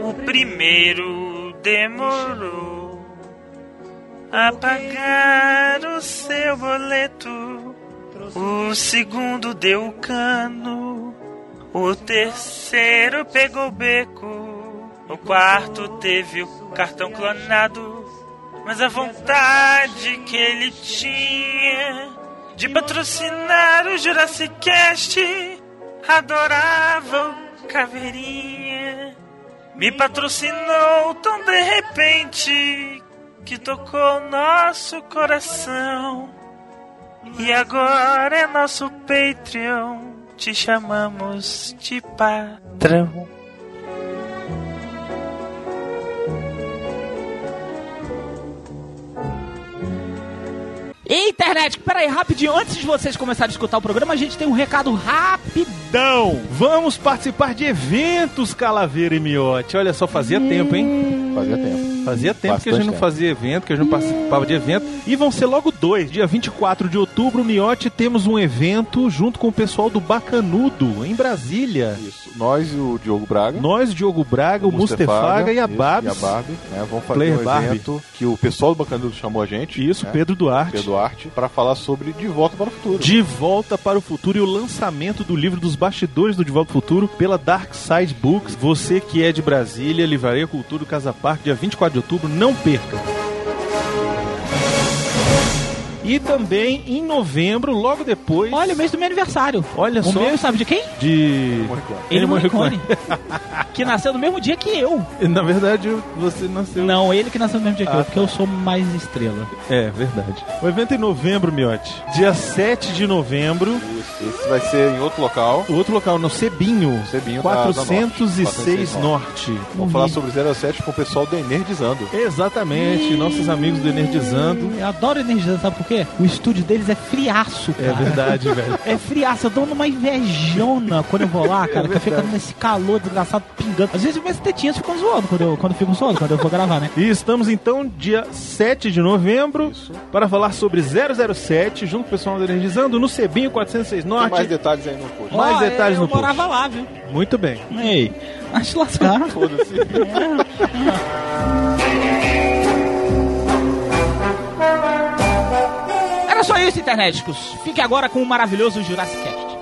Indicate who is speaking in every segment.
Speaker 1: O primeiro demorou a pagar o seu boleto. O segundo deu cano. O terceiro pegou beco. O quarto teve o cartão clonado. Mas a vontade que ele tinha de patrocinar o Jurassic Cast adorava o Caveirinha. Me patrocinou tão de repente que tocou nosso coração. E agora é nosso Patreon. Te chamamos de patrão.
Speaker 2: E internet, peraí, rapidinho, antes de vocês começarem a escutar o programa, a gente tem um recado rapidão.
Speaker 3: Vamos participar de eventos, Calaveira e Miote. Olha só, fazia tempo, hein?
Speaker 4: Fazia tempo.
Speaker 3: Fazia tempo que a
Speaker 4: Bastante
Speaker 3: gente não
Speaker 4: tempo.
Speaker 3: fazia evento, que a gente não participava de evento. E vão ser logo dois. Dia 24 de outubro, Miote, temos um evento junto com o pessoal do Bacanudo, em Brasília.
Speaker 4: Isso. Nós e o Diogo Braga.
Speaker 3: Nós, Diogo Braga, o Mustefaga e a Babs.
Speaker 4: E a Barbie, né? Vamos fazer
Speaker 3: Player
Speaker 4: um
Speaker 3: Barbie.
Speaker 4: evento que o pessoal do Bacanudo chamou a gente.
Speaker 3: Isso,
Speaker 4: né?
Speaker 3: Pedro Duarte.
Speaker 4: Pedro Duarte, para falar sobre De Volta para o Futuro.
Speaker 3: De Volta para o Futuro e o lançamento do livro dos bastidores do De Volta para o Futuro pela Dark Side Books. Você que é de Brasília, Livraria Cultura Casa Parque, dia 24 de outubro, não perca. E também em novembro, logo depois.
Speaker 2: Olha, o mês do meu aniversário.
Speaker 3: Olha
Speaker 2: o
Speaker 3: só.
Speaker 2: meu, sabe de quem?
Speaker 3: De.
Speaker 2: Ele Morricone. que nasceu no mesmo dia que eu.
Speaker 3: Na verdade, você nasceu.
Speaker 2: Não, ele que nasceu no mesmo dia que
Speaker 3: Ah,
Speaker 2: eu, porque eu sou mais estrela.
Speaker 3: É, verdade. O evento é em novembro, Miote. Dia 7 de novembro.
Speaker 4: Isso. Esse vai ser em outro local.
Speaker 3: O outro local, no Cebinho.
Speaker 4: Cebinho da- da Norte.
Speaker 3: 406 Norte.
Speaker 4: Vamos falar sobre 07 com o pessoal do Enerdizando.
Speaker 3: Exatamente, nossos amigos do Energizando.
Speaker 2: Eu adoro energizando, sabe por quê? O estúdio deles é friaço,
Speaker 3: É
Speaker 2: cara.
Speaker 3: verdade, velho.
Speaker 2: É friaço, eu dou uma invejona quando eu vou lá, cara, que eu fico nesse calor desgraçado pingando. Às vezes minhas tetinhas ficam zoando quando eu, quando eu fico zoando, quando eu vou gravar, né?
Speaker 3: E estamos então dia 7 de novembro para falar sobre 007, junto com o pessoal do Energizando, no Cebinho 406
Speaker 4: Tem
Speaker 3: Norte.
Speaker 4: mais detalhes aí no post.
Speaker 3: Mais
Speaker 2: Ó,
Speaker 3: detalhes
Speaker 2: eu
Speaker 3: no post.
Speaker 2: morava lá, viu?
Speaker 3: Muito bem.
Speaker 2: Ei, acho lascar.
Speaker 4: Foda-se.
Speaker 2: Era só isso, internéticos. Fique agora com o maravilhoso Jurassic Cast.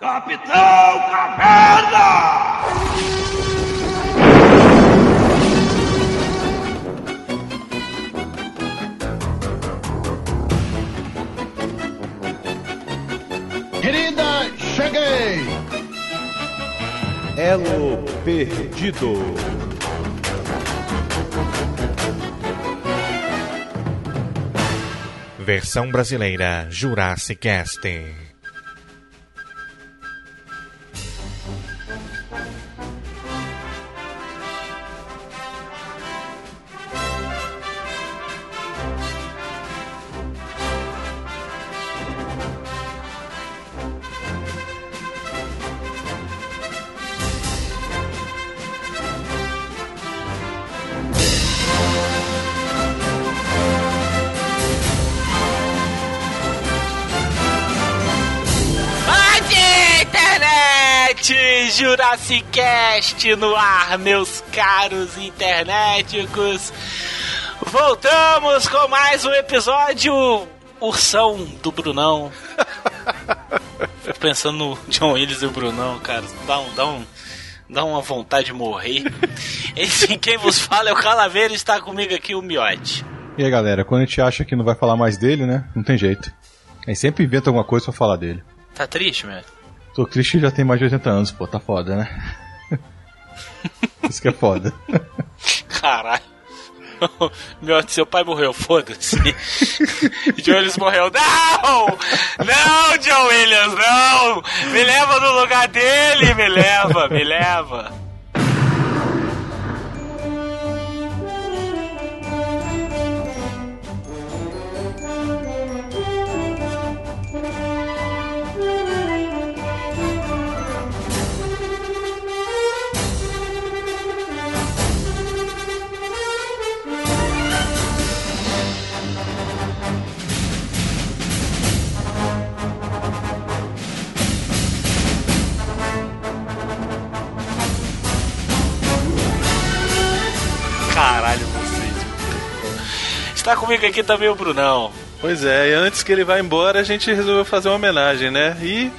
Speaker 1: Capitão Caverna!
Speaker 5: Querida, cheguei!
Speaker 3: Elo Perdido.
Speaker 6: Versão brasileira Jurassic Cast.
Speaker 1: Jurassic Cast no ar, meus caros internéticos. Voltamos com mais um episódio Ursão do Brunão. Fico pensando no John Willis e o Brunão, cara. Dá um, dá um, dá uma vontade de morrer. Esse quem vos fala é o Calaveira e está comigo aqui o Miote.
Speaker 4: E aí, galera, quando a gente acha que não vai falar mais dele, né? Não tem jeito. A gente sempre inventa alguma coisa pra falar dele.
Speaker 1: Tá triste, meu?
Speaker 4: Tô triste já tem mais de 80 anos, pô, tá foda, né? Isso que é foda.
Speaker 1: Caralho. Meu, seu pai morreu, foda-se. John Williams morreu. Não! Não, John Williams, não! Me leva no lugar dele, me leva, me leva.
Speaker 2: Tá comigo aqui também o Brunão.
Speaker 3: Pois é, e antes que ele vá embora, a gente resolveu fazer uma homenagem, né? E,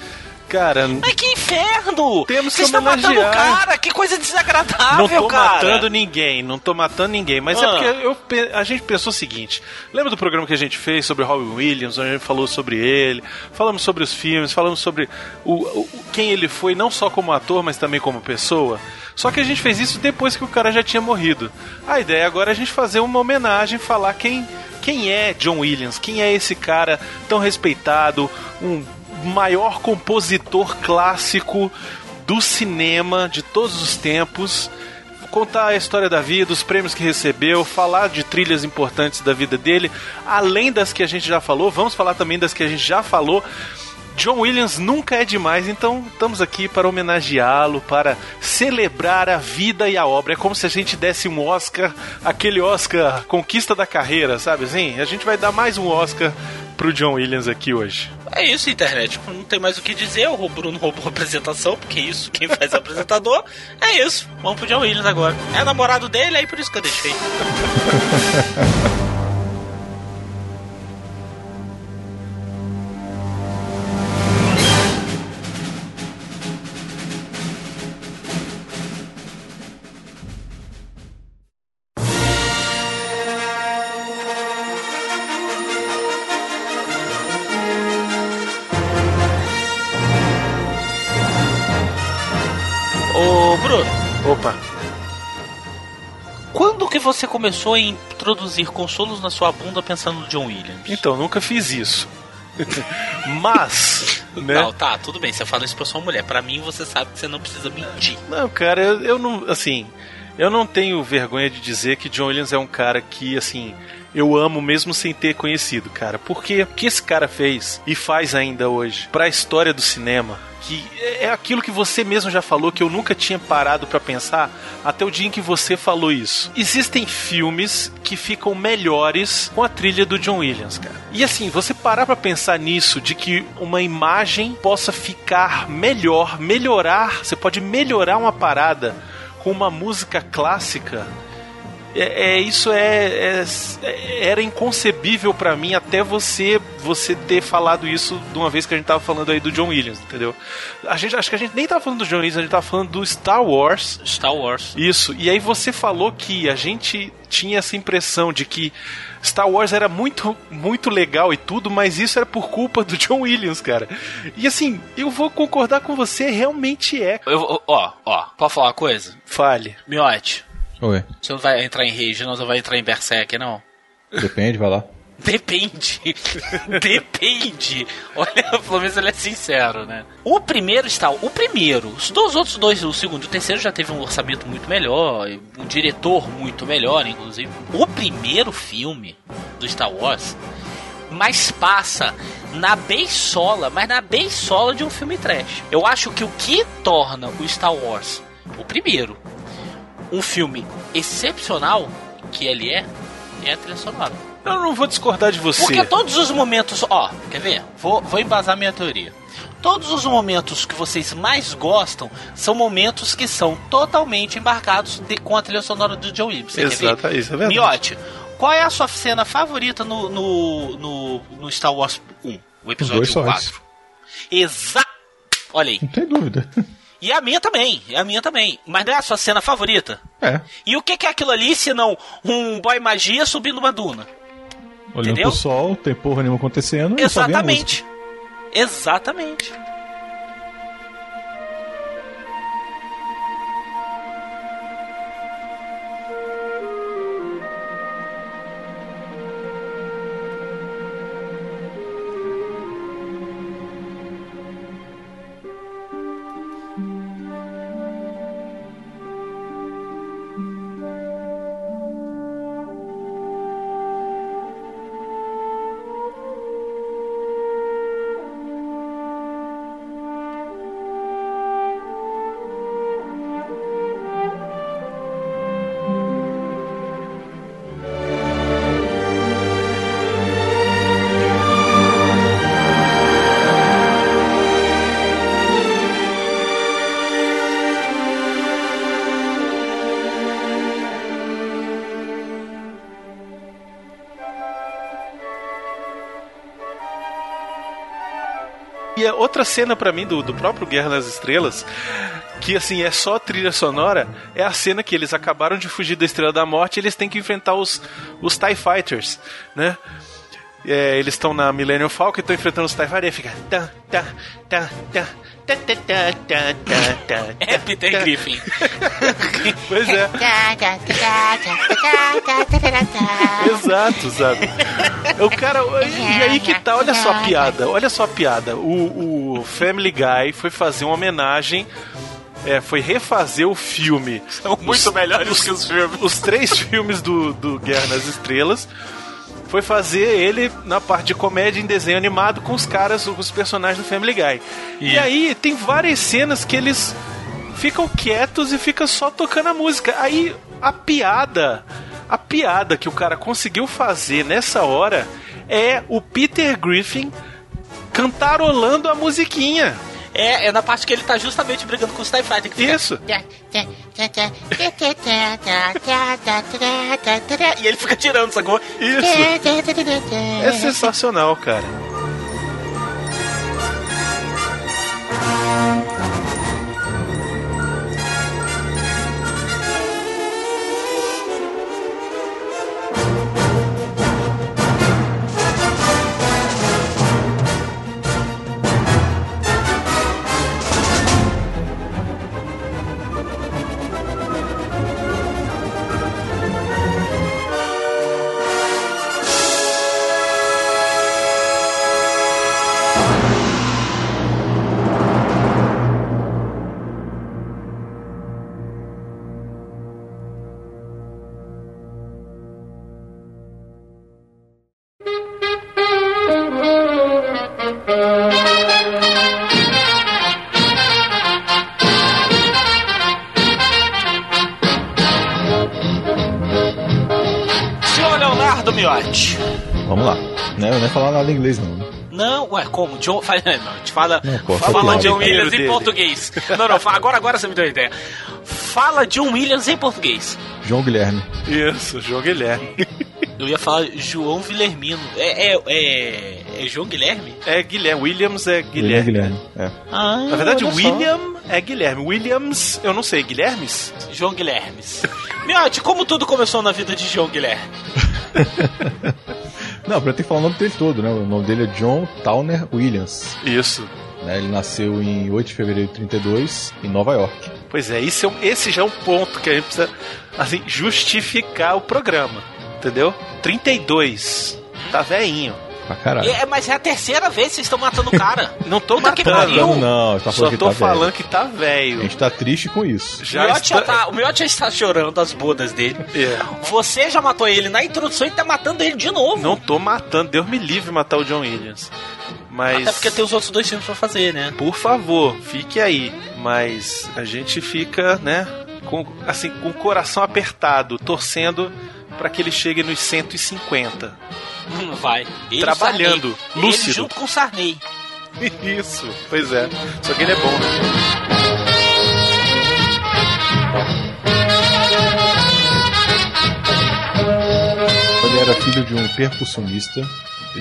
Speaker 3: cara,
Speaker 2: Mas que inferno!
Speaker 3: Temos que
Speaker 2: Vocês estão matando o
Speaker 3: homenagear.
Speaker 2: cara! Que coisa desagradável,
Speaker 3: não tô
Speaker 2: cara!
Speaker 3: matando ninguém, não tô matando ninguém. Mas é
Speaker 2: Ah.
Speaker 3: porque eu, a gente pensou o seguinte: lembra do programa que a gente fez sobre Robin Williams, onde a gente falou sobre ele, falamos sobre os filmes, falamos sobre o, o- quem ele foi, não só como ator, mas também como pessoa? Só que a gente fez isso depois que o cara já tinha morrido. A ideia agora é a gente fazer uma homenagem, falar quem, quem é John Williams, quem é esse cara tão respeitado, um maior compositor clássico do cinema de todos os tempos contar a história da vida, os prêmios que recebeu, falar de trilhas importantes da vida dele, além das que a gente já falou, vamos falar também das que a gente já falou. John Williams nunca é demais, então estamos aqui para homenageá-lo, para celebrar a vida e a obra. É como se a gente desse um Oscar, aquele Oscar conquista da carreira, sabe assim? A gente vai dar mais um Oscar pro John Williams aqui hoje.
Speaker 2: É isso, internet. Não tem mais o que dizer. O Bruno roubou a apresentação, porque é isso, quem faz é apresentador. É isso. Vamos pro John Williams agora. É namorado dele, aí por isso que eu deixei. começou a introduzir consolos na sua bunda pensando no John Williams?
Speaker 3: então nunca fiz isso. Mas, né?
Speaker 2: Não, tá, tudo bem. Você fala isso pra sua mulher. Pra mim, você sabe que você não precisa mentir.
Speaker 3: Não, cara, eu, eu não. Assim, eu não tenho vergonha de dizer que John Williams é um cara que, assim. Eu amo mesmo sem ter conhecido, cara. Porque o que esse cara fez e faz ainda hoje pra história do cinema, que é é aquilo que você mesmo já falou que eu nunca tinha parado pra pensar até o dia em que você falou isso. Existem filmes que ficam melhores com a trilha do John Williams, cara. E assim, você parar pra pensar nisso, de que uma imagem possa ficar melhor, melhorar, você pode melhorar uma parada com uma música clássica. É, é- isso é, é- era inconcebível pra mim até você você ter falado isso de uma vez que a gente tava falando aí do John Williams, entendeu? A gente acho que a gente nem tava falando do John Williams, a gente tava falando do Star Wars.
Speaker 2: Star Wars.
Speaker 3: Isso. E aí você falou que a gente tinha essa impressão de que Star Wars era muito muito legal e tudo, mas isso era por culpa do John Williams, cara. E assim, eu vou concordar com você, realmente é.
Speaker 2: Eu, ó, ó, pode falar uma coisa?
Speaker 3: Fale.
Speaker 2: Miote,
Speaker 4: Oi.
Speaker 2: você não vai entrar em Rage, não, você vai entrar em Berserk, não?
Speaker 4: Depende, vai lá.
Speaker 2: Depende. Depende. Olha, pelo menos ele é sincero, né? O primeiro está. O primeiro. Os dois outros dois, o segundo e o terceiro, já teve um orçamento muito melhor, um diretor muito melhor, inclusive. O primeiro filme do Star Wars, mas passa na beisola, mas na beisola de um filme trash. Eu acho que o que torna o Star Wars, o primeiro, um filme excepcional, que ele é, é a trilha sonora.
Speaker 3: Eu não vou discordar de você.
Speaker 2: Porque todos os momentos. Ó, quer ver? Vou, vou embasar minha teoria. Todos os momentos que vocês mais gostam são momentos que são totalmente embarcados de- com a trilha sonora do Joe Williams. Você quer ver?
Speaker 3: Exato, isso é verdade.
Speaker 2: Miote, qual é a sua cena favorita no, no, no, no Star Wars 1? O episódio
Speaker 4: dois só
Speaker 2: 4. Exato! Olha aí.
Speaker 4: Não tem dúvida.
Speaker 2: E a minha também, a minha também. Mas não é a sua cena favorita?
Speaker 4: É.
Speaker 2: E o que é aquilo ali se não um boy magia subindo uma duna?
Speaker 4: Olhando
Speaker 2: Entendeu?
Speaker 4: pro sol, tem porra nenhuma acontecendo.
Speaker 2: Exatamente. Exatamente.
Speaker 3: Outra cena pra mim do, do próprio Guerra nas Estrelas, que assim é só trilha sonora, é a cena que eles acabaram de fugir da Estrela da Morte e eles têm que enfrentar os, os TIE Fighters, né? É, eles estão na Millennium Falcon e estão enfrentando os TIE Fighters e fica. Tá, tá, tá, tá.
Speaker 2: É Peter. Griffin.
Speaker 3: Pois é, exato, sabe? O cara. E aí que tá, olha só a piada, olha só a piada. O, o Family Guy foi fazer uma homenagem. É, foi refazer o filme.
Speaker 2: São muito melhores que os filmes.
Speaker 3: Os três filmes do, do Guerra nas Estrelas. Foi fazer ele na parte de comédia em desenho animado com os caras, os personagens do Family Guy. E aí tem várias cenas que eles ficam quietos e ficam só tocando a música. Aí a piada, a piada que o cara conseguiu fazer nessa hora é o Peter Griffin cantarolando a musiquinha.
Speaker 2: É, é na parte que ele tá justamente brigando com os TIE Fighter. fica-
Speaker 3: Isso.
Speaker 2: E ele fica tirando, sacou?
Speaker 3: Isso. É sensacional, cara.
Speaker 4: Inglês, não. né?
Speaker 2: Não, ué, como? John. Fala, não, a gente fala.
Speaker 4: Não, pô,
Speaker 2: fala
Speaker 4: fala
Speaker 2: John Williams em português. Não, não, agora, agora você me deu a ideia. Fala John Williams em português.
Speaker 4: João Guilherme.
Speaker 3: Isso, João Guilherme.
Speaker 2: Eu ia falar João Vilermino. É, é, é, é João Guilherme?
Speaker 3: É Guilherme. Williams é
Speaker 4: William
Speaker 3: Guilherme.
Speaker 4: Guilherme. É.
Speaker 2: Ah,
Speaker 3: Na verdade,
Speaker 2: olha só.
Speaker 3: William é Guilherme. Williams, eu não sei, Guilhermes?
Speaker 2: João Guilhermes. Miotti, como tudo começou na vida de João Guilherme?
Speaker 4: Não, pra ter que falar o nome dele todo, né? O nome dele é John Towner Williams.
Speaker 3: Isso.
Speaker 4: né? Ele nasceu em 8 de fevereiro de 32, em Nova York.
Speaker 3: Pois é, esse, é um- esse já é um ponto que a gente precisa assim, justificar o programa. Entendeu? 32. Tá veinho.
Speaker 4: Pra caralho.
Speaker 2: É, mas é a terceira vez que vocês estão matando o cara.
Speaker 3: Não tô
Speaker 2: Puta que
Speaker 3: matando.
Speaker 2: pariu.
Speaker 4: Não, não, tá
Speaker 3: Só
Speaker 4: falando que
Speaker 3: tô
Speaker 4: tá
Speaker 3: falando
Speaker 4: velho.
Speaker 3: que tá
Speaker 4: A
Speaker 3: velho.
Speaker 4: gente tá triste com isso.
Speaker 2: O
Speaker 3: Já
Speaker 2: Miotti já
Speaker 3: está...
Speaker 2: tá, o Miotti já está chorando as bodas dele.
Speaker 3: É.
Speaker 2: Você já matou ele na introdução e tá matando ele de novo.
Speaker 3: Não tô matando, Deus me livre matar o John Williams. Mas.
Speaker 2: Até porque tem os outros dois filmes pra fazer, né?
Speaker 3: Por favor, fique aí. Mas a gente fica, né, com, assim, com o coração apertado, torcendo para que ele chegue nos 150.
Speaker 2: Não vai. Ele
Speaker 3: Trabalhando,
Speaker 2: Sarney. Ele
Speaker 3: lúcido.
Speaker 2: junto com o Sarney.
Speaker 3: Isso, pois é. Só que ele é bom, né?
Speaker 4: Ele era filho de um percussionista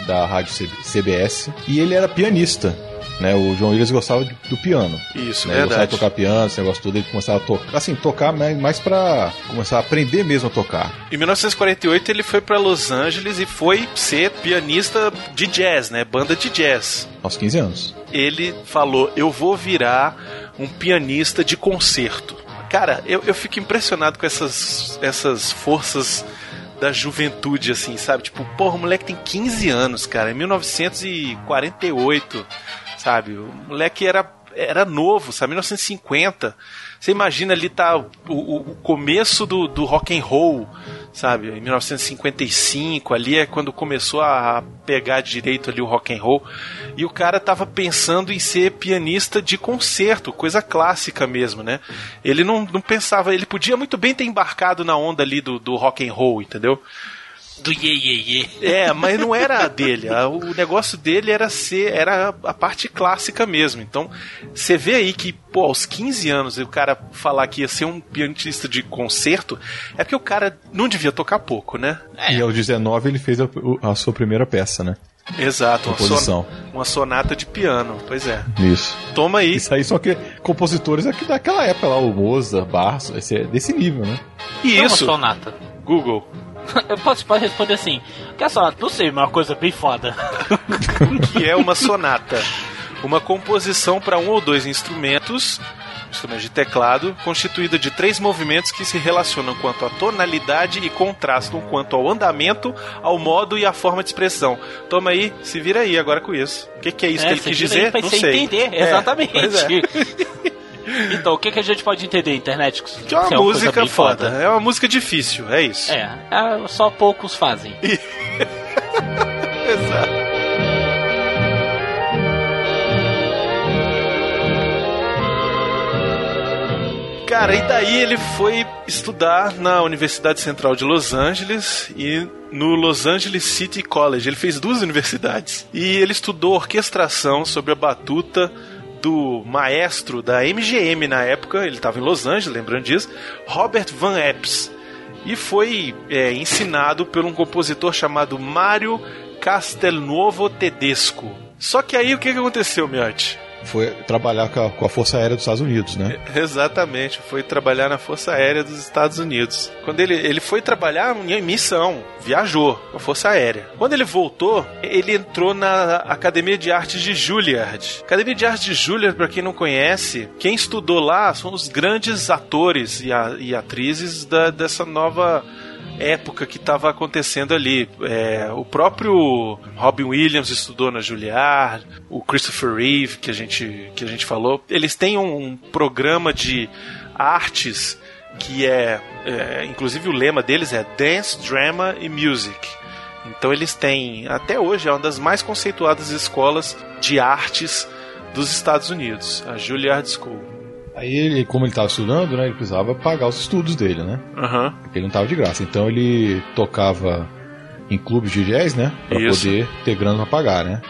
Speaker 4: da rádio CBS e ele era pianista. Né, o John Williams gostava do piano.
Speaker 3: Isso,
Speaker 4: né, ele gostava de tocar piano, esse negócio todo, ele começava a tocar. Assim, tocar mais, pra começar a aprender mesmo a tocar.
Speaker 3: Em 1948 ele foi para Los Angeles e foi ser pianista de jazz, né, banda de jazz.
Speaker 4: Aos 15 anos.
Speaker 3: Ele falou: Eu vou virar um pianista de concerto. Cara, eu, eu fico impressionado com essas, essas forças da juventude, assim, sabe? Tipo, porra, o moleque tem 15 anos, cara, em 1948, sabe? O moleque era, era novo, sabe? 1950. Você imagina ali tá o, o- começo do, do rock and roll, sabe? Em 1955, ali é quando começou a pegar direito ali o rock and roll. E o cara tava pensando em ser pianista de concerto, coisa clássica mesmo, né? Ele não, não pensava, ele podia muito bem ter embarcado na onda ali do, do rock and roll, entendeu?
Speaker 2: Do Ye Ye Ye.
Speaker 3: É, mas não era a dele. O negócio dele era ser, era a parte clássica mesmo. Então, você vê aí que, pô, aos 15 anos, o cara falar que ia ser um pianista de concerto, é porque o cara não devia tocar pouco, né?
Speaker 2: É.
Speaker 4: E aos 19 ele fez a, a sua primeira peça, né?
Speaker 3: Exato, uma,
Speaker 4: Composição.
Speaker 3: son- uma sonata de piano. Pois é.
Speaker 4: Isso.
Speaker 3: Toma aí.
Speaker 4: Isso aí só que compositores aqui daquela época lá, o Mozart, Barros, esse é desse nível, né?
Speaker 3: E
Speaker 7: É uma
Speaker 3: isso,
Speaker 7: sonata.
Speaker 3: Google.
Speaker 7: Eu posso, pode responder assim. Que é sonata? Não sei, mas é uma coisa bem foda.
Speaker 3: que é uma sonata. Uma composição para um ou dois instrumentos, instrumentos de teclado, constituída de três movimentos que se relacionam quanto à tonalidade e contrastam quanto ao andamento, ao modo e à forma de expressão. Toma aí, se vira aí agora com isso. O que, que é isso que ele quis dizer?
Speaker 7: aí
Speaker 3: Não sei.
Speaker 7: entender,
Speaker 3: É,
Speaker 7: exatamente.
Speaker 3: é.
Speaker 7: então, o que, que a gente pode entender, internet?
Speaker 3: Que é uma
Speaker 7: Se coisa
Speaker 3: música
Speaker 7: bem
Speaker 3: foda. É uma música difícil, é isso.
Speaker 7: É, é, só poucos fazem.
Speaker 3: Exato. Cara, e daí ele foi estudar na Universidade Central de Los Angeles e no Los Angeles City College. Ele fez duas universidades. E ele estudou orquestração sobre a batuta do maestro da MGM na época, ele estava em Los Angeles, lembrando disso, Robert Van Epps. E foi é, ensinado por um compositor chamado Mário Castelnuovo Tedesco. Só que aí o que, que aconteceu, Miotti?
Speaker 4: Foi trabalhar com a, com a Força Aérea dos Estados Unidos, né?
Speaker 3: Exatamente, foi trabalhar na Força Aérea dos Estados Unidos. Quando ele, ele foi trabalhar em missão, viajou com a Força Aérea. Quando ele voltou, ele entrou na Academia de Artes de Juilliard. Academia de Artes de Juilliard, para quem não conhece, quem estudou lá são os grandes atores e, a- e atrizes da- dessa nova época que estava acontecendo ali. É, o próprio Robin Williams estudou na Juilliard, o Christopher Reeve, que a gente, que a gente falou. Eles têm um programa de artes que é, é, inclusive o lema deles é Dance, Drama e Music. Então eles têm, até hoje, é uma das mais conceituadas escolas de artes dos Estados Unidos, a Juilliard School.
Speaker 4: Aí ele, como ele estava estudando, né? Ele precisava pagar os estudos dele, né?
Speaker 3: Aham.
Speaker 4: Porque ele não estava de graça. Então ele tocava em clubes de jazz, né? Pra
Speaker 3: Isso.
Speaker 4: poder ter grana pra pagar, né?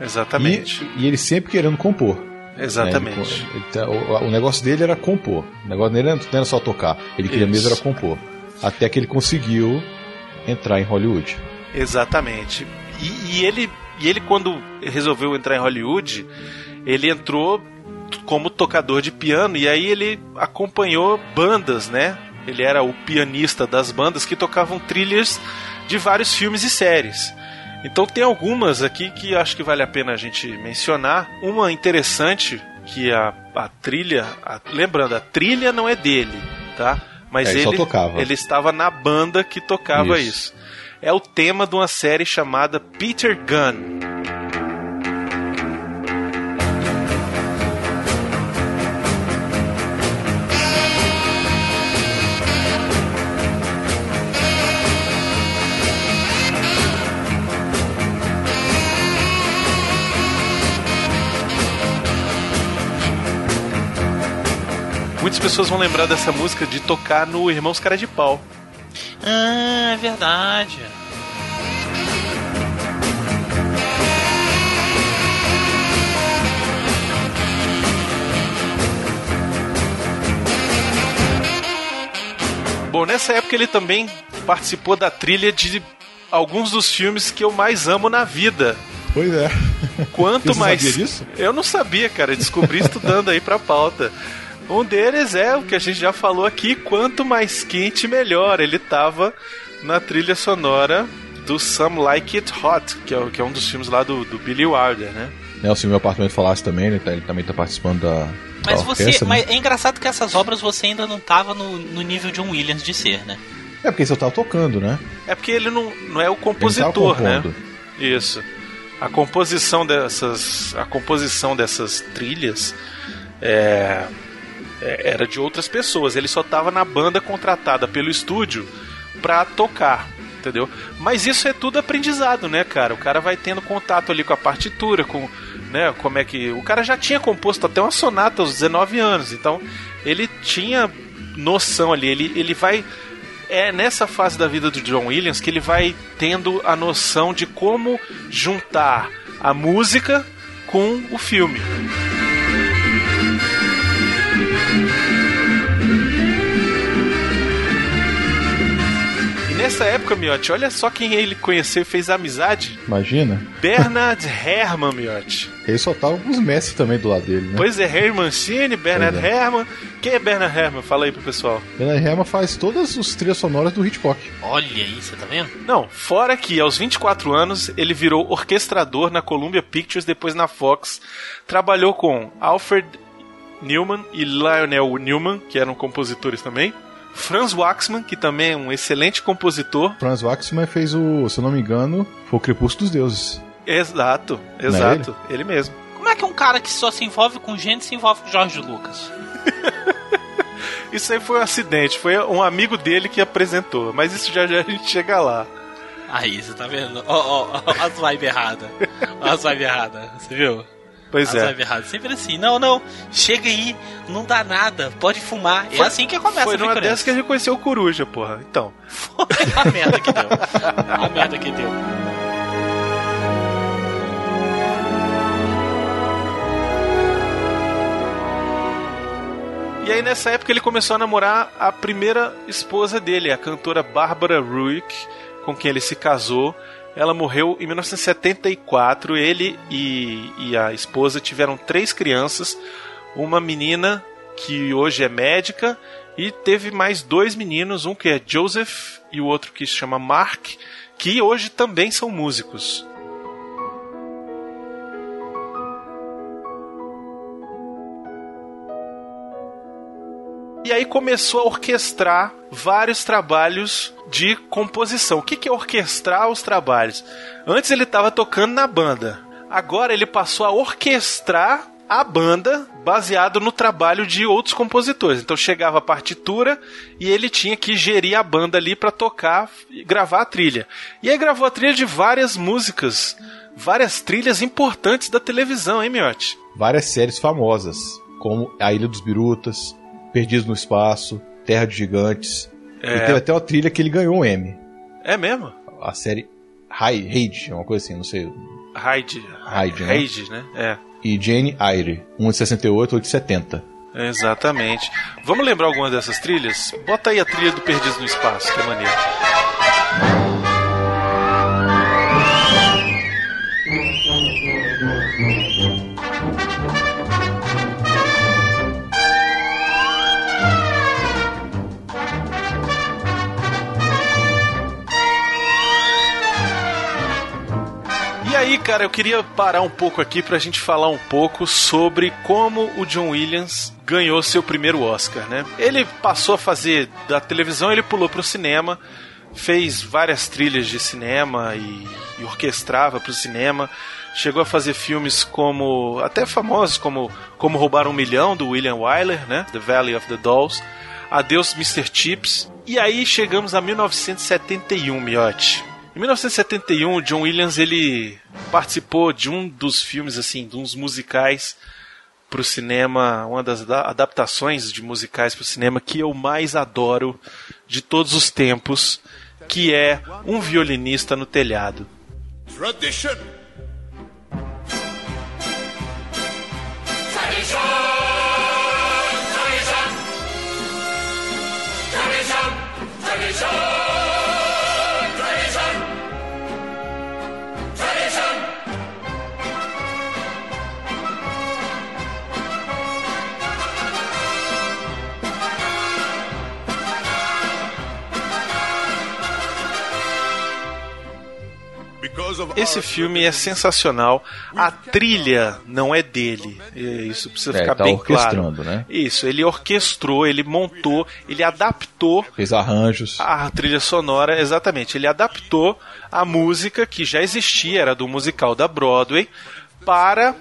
Speaker 3: Exatamente.
Speaker 4: E, e ele sempre querendo compor. né?
Speaker 3: Exatamente.
Speaker 4: Ele- ele tá- o, o negócio dele era compor. O negócio dele não era só tocar. Ele queria
Speaker 3: Isso.
Speaker 4: mesmo era compor. Até que ele conseguiu entrar em Hollywood.
Speaker 3: Exatamente. E, e ele, e ele, quando resolveu entrar em Hollywood, ele entrou como tocador de piano e aí ele acompanhou bandas, né? Ele era o pianista das bandas que tocavam trilhas de vários filmes e séries. Então tem algumas aqui que acho que vale a pena a gente mencionar. Uma interessante que a, a trilha, a- lembrando, a trilha não é dele, tá? Mas
Speaker 4: É, ele
Speaker 3: ele, estava na banda que tocava
Speaker 4: Isso.
Speaker 3: isso. É o tema de uma série chamada Peter Gunn. Muitas pessoas vão lembrar dessa música de tocar no Irmãos Cara de Pau.
Speaker 2: Ah, é verdade.
Speaker 3: Bom, nessa época ele também participou da trilha de alguns dos filmes que eu mais amo na vida.
Speaker 4: Pois é.
Speaker 3: Quanto
Speaker 4: Você
Speaker 3: mais.
Speaker 4: sabia disso?
Speaker 3: Eu não sabia, cara. Descobri estudando aí pra pauta. Um deles é o que a gente já falou aqui: quanto mais quente, melhor. Ele tava na trilha sonora do Some Like It Hot, que é, que é um dos filmes lá do, do Billy Wilder, né?
Speaker 4: Né, se o meu apartamento falasse também, ele, tá- ele também tá participando da.
Speaker 2: Mas
Speaker 4: da
Speaker 2: você.
Speaker 4: orquestra, né?
Speaker 2: Mas é engraçado que essas obras você ainda não tava no, no nível John Williams de ser, né?
Speaker 4: É porque você tava tocando, né?
Speaker 3: É porque ele não, não é o
Speaker 4: Ele tava
Speaker 3: compositor, né? Isso. A composição dessas, a composição dessas trilhas é, é- era de outras pessoas. Ele só estava na banda contratada pelo estúdio pra tocar, entendeu? Mas isso é tudo aprendizado, né, cara? O cara vai tendo contato ali com a partitura, com, né, como é que o cara já tinha composto até uma sonata aos 19 anos, então ele tinha noção ali, ele, ele vai é nessa fase da vida do John Williams que ele vai tendo a noção de como juntar a música com o filme. Nessa época, Miotti, olha só quem ele conheceu e fez amizade.
Speaker 4: Imagina.
Speaker 3: Bernard Herrmann, Miotti.
Speaker 4: Ele só tava com os Messi também do lado dele, né?
Speaker 3: Pois é, Herman Cine, Bernard
Speaker 4: é.
Speaker 3: Herrmann. Quem é Bernard Herrmann? Fala aí pro pessoal.
Speaker 4: Bernard Herrmann faz todas as trilhas sonoras do Hitchcock.
Speaker 2: Olha isso, tá vendo?
Speaker 3: Não, fora que aos 24 anos ele virou orquestrador na Columbia Pictures, depois na Fox. Trabalhou com Alfred Newman e Lionel Newman, que eram compositores também. Franz Waxman, que também é um excelente compositor.
Speaker 4: Franz Waxman fez o, se eu não me engano, foi o Crepúsculo dos Deuses.
Speaker 3: Exato,
Speaker 4: é
Speaker 3: exato, ele? mesmo.
Speaker 2: Como é que um cara que só se envolve com gente se envolve com Jorge Lucas?
Speaker 3: Isso aí foi um acidente, foi um amigo dele que apresentou, mas isso já já a gente chega lá.
Speaker 2: Aí, você tá vendo? Ó, ó, ó, as vibes erradas. Ó, as vibes erradas. Você viu?
Speaker 3: Pois
Speaker 2: as
Speaker 3: é.
Speaker 2: erradas. Sempre assim. Não, não. Chega aí, não dá nada. Pode fumar. é assim que começa
Speaker 3: Foi numa dessas que a gente conheceu o Coruja, porra. Então.
Speaker 2: Foi a merda que deu. A merda que deu.
Speaker 3: E aí nessa época ele começou a namorar a primeira esposa dele, a cantora Barbara Ruick, com quem ele se casou. Ela morreu em 1974. Ele e, e a esposa tiveram três crianças, uma menina que hoje é médica e teve mais dois meninos, um que é Joseph e o outro que se chama Mark, que hoje também são músicos. E aí começou a orquestrar vários trabalhos de composição. O que é orquestrar os trabalhos? Antes ele estava tocando na banda. Agora ele passou a orquestrar a banda baseado no trabalho de outros compositores. Então chegava a partitura e ele tinha que gerir a banda ali para tocar e gravar a trilha. E aí gravou a trilha de várias músicas, várias trilhas importantes da televisão, hein, Miotti?
Speaker 4: Várias séries famosas, como A Ilha dos Birutas, Perdidos no Espaço, Terra de Gigantes.
Speaker 3: É.
Speaker 4: E teve até uma trilha que ele ganhou um M.
Speaker 3: É mesmo?
Speaker 4: A série Raid, uma coisa assim, não sei.
Speaker 3: Hyde.
Speaker 4: Hyde, né?
Speaker 3: Hyde, né? É.
Speaker 4: E Jane Eyre, um de 68, outro de 70.
Speaker 3: Exatamente. Vamos lembrar algumas dessas trilhas? Bota aí a trilha do Perdidos no Espaço, que é maneiro. Cara, eu queria parar um pouco aqui pra gente falar um pouco sobre como o John Williams ganhou seu primeiro Oscar, né? Ele passou a fazer da televisão, ele pulou pro cinema, fez várias trilhas de cinema e, e orquestrava pro cinema. Chegou a fazer filmes como até famosos como Como Roubar um Milhão do William Wyler, né? The Valley of the Dolls. Adeus Mr. Chips. E aí chegamos a 1971, Miotti. Em 1971, o John Williams ele participou de um dos filmes assim, de uns musicais para o cinema, uma das da- adaptações de musicais para o cinema que eu mais adoro de todos os tempos, que é Um Violinista no Telhado.
Speaker 8: Tradition.
Speaker 3: Esse filme é sensacional. A trilha não é dele. Isso precisa
Speaker 4: É,
Speaker 3: ficar
Speaker 4: tá
Speaker 3: bem claro.
Speaker 4: né?
Speaker 3: Isso, ele orquestrou, ele montou, ele adaptou
Speaker 4: Fez arranjos.
Speaker 3: a trilha sonora, exatamente. Ele adaptou a música que já existia, era do musical da Broadway, para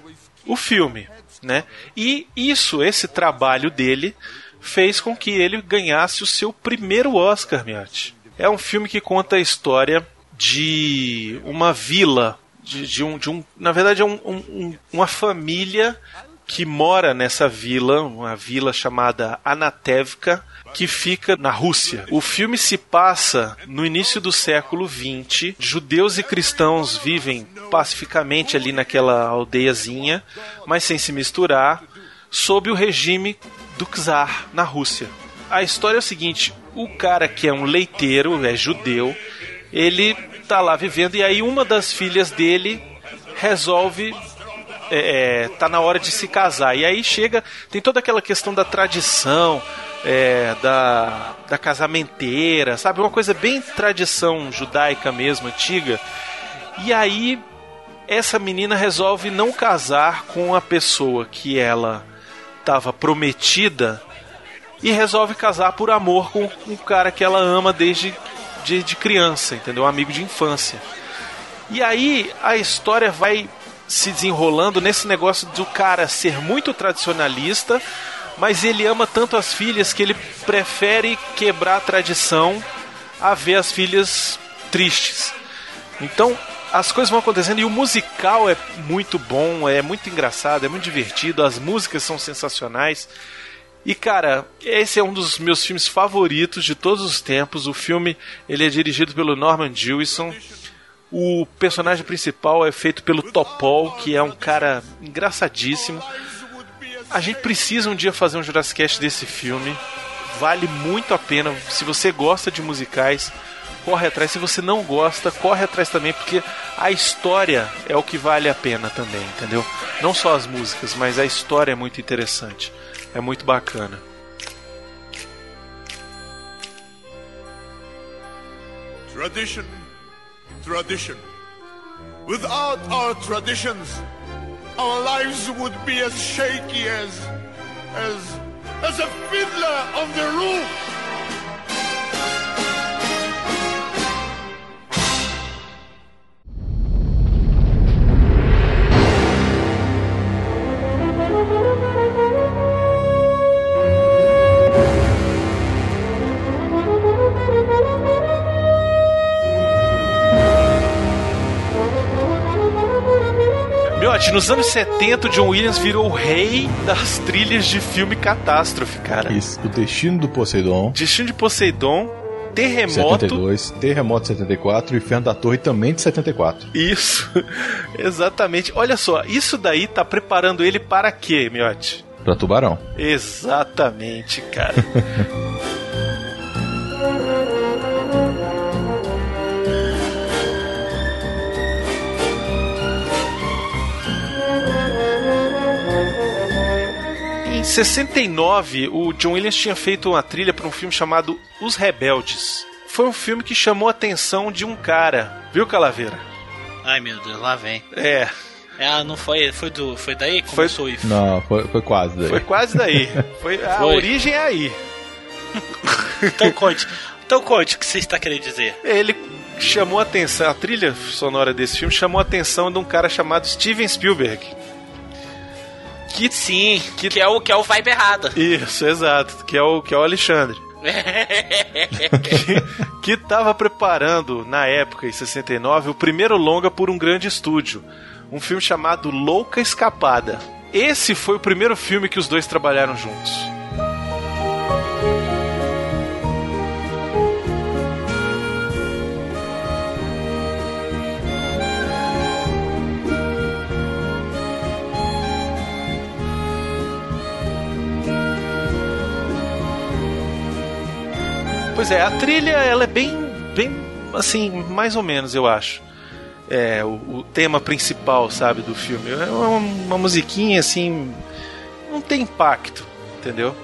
Speaker 3: o filme, né? E isso, esse trabalho dele, fez com que ele ganhasse o seu primeiro Oscar, Miotti. É um filme que conta a história de uma vila, de, de um, de um, na verdade é um- um- um- uma família que mora nessa vila, uma vila chamada Anatevka, que fica na Rússia. O filme se passa no início do século XX. Judeus e cristãos vivem pacificamente ali naquela aldeiazinha, mas sem se misturar, sob o regime do czar na Rússia. a história é o seguinte: o cara que é um leiteiro, é judeu, ele tá lá vivendo e aí uma das filhas dele resolve é, é, tá na hora de se casar. E aí chega, tem toda aquela questão da tradição, é, da, da casamenteira, sabe? Uma coisa bem tradição judaica mesmo, antiga. E aí essa menina resolve não casar com a pessoa que ela estava prometida e resolve casar por amor com um cara que ela ama desde de, de criança, entendeu? Um amigo de infância. E aí a história vai se desenrolando nesse negócio do cara ser muito tradicionalista, mas ele ama tanto as filhas que ele prefere quebrar a tradição a ver as filhas tristes. Então as coisas vão acontecendo e o musical é muito bom, é muito engraçado, é muito divertido, as músicas são sensacionais. E cara, esse é um dos meus filmes favoritos de todos os tempos. O filme ele é dirigido pelo Norman Jewison. O personagem principal é feito pelo Topol, que é um cara engraçadíssimo. A gente precisa um dia fazer um Jurassic desse filme. Vale muito a pena. Se você gosta de musicais, corre atrás. Se você não gosta, corre atrás também, porque a história é o que vale a pena também, entendeu? Não só as músicas, mas a história é muito interessante. É muito bacana.
Speaker 8: Tradition, tradition. Without our traditions, our lives would be as shaky as, as, as a fiddler on the roof.
Speaker 3: Miotti, nos anos 70, o John Williams virou o rei das trilhas de filme catástrofe, cara.
Speaker 4: Isso, o Destino do Poseidon,
Speaker 3: Destino de Poseidon, Terremoto.
Speaker 4: 72, Terremoto 74 e Inferno da Torre também de 74.
Speaker 3: Isso, exatamente. Olha só, isso daí tá preparando ele para quê, Miotti?
Speaker 4: Pra Tubarão.
Speaker 3: Exatamente, cara. 69, o John Williams tinha feito uma trilha para um filme chamado Os Rebeldes. Foi um filme que chamou a atenção de um cara, viu, Calaveira?
Speaker 2: Ai meu Deus, lá vem.
Speaker 3: É,
Speaker 2: É, não foi, foi, do, foi daí que
Speaker 3: Foi-
Speaker 2: começou o
Speaker 4: Não, foi, foi quase daí.
Speaker 3: foi quase daí. Foi, a
Speaker 2: Foi.
Speaker 3: origem é aí.
Speaker 2: Então conte. Então conte o que você está querendo dizer.
Speaker 3: Ele chamou a atenção, a trilha sonora desse filme chamou a atenção de um cara chamado Steven Spielberg.
Speaker 2: Que sim, que, é o que é o vibe errada.
Speaker 3: Isso, exato, que é o que é o Alexandre. que estava preparando na época em 69 o primeiro longa por um grande estúdio, um filme chamado Louca Escapada. Esse foi o primeiro filme que os dois trabalharam juntos. Pois é, a trilha ela é bem, bem assim, mais ou menos, eu acho. É, o, o tema principal, sabe, do filme. É uma, uma musiquinha assim, não tem impacto, entendeu?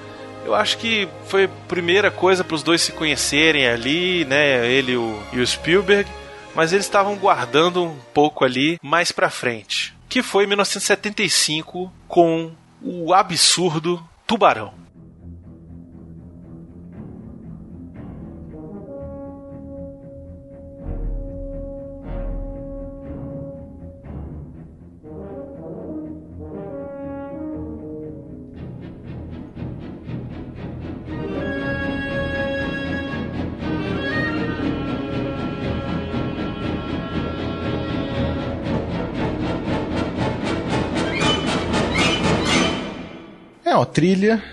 Speaker 3: Eu acho que foi a primeira coisa para os dois se conhecerem ali, né? Ele o, e o Spielberg, mas eles estavam guardando um pouco ali mais pra frente. Que foi em 1975 com o absurdo Tubarão.
Speaker 4: Trilha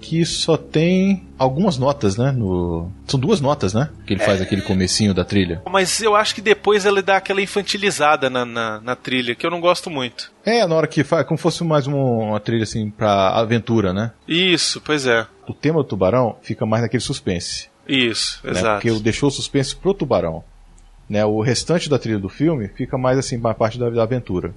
Speaker 4: que só tem algumas notas, né? No... São duas notas, né? Que ele faz aquele comecinho da trilha.
Speaker 3: Mas eu acho que depois ele dá aquela infantilizada na, na, na trilha, que eu não gosto muito.
Speaker 4: É, na hora que faz, como fosse mais uma, uma trilha assim pra aventura, né?
Speaker 3: Isso, pois é.
Speaker 4: o tema do tubarão fica mais naquele suspense.
Speaker 3: Isso,
Speaker 4: né?
Speaker 3: exato.
Speaker 4: Porque deixou o suspense pro tubarão. Né? O restante da trilha do filme fica mais assim, na parte da, da aventura.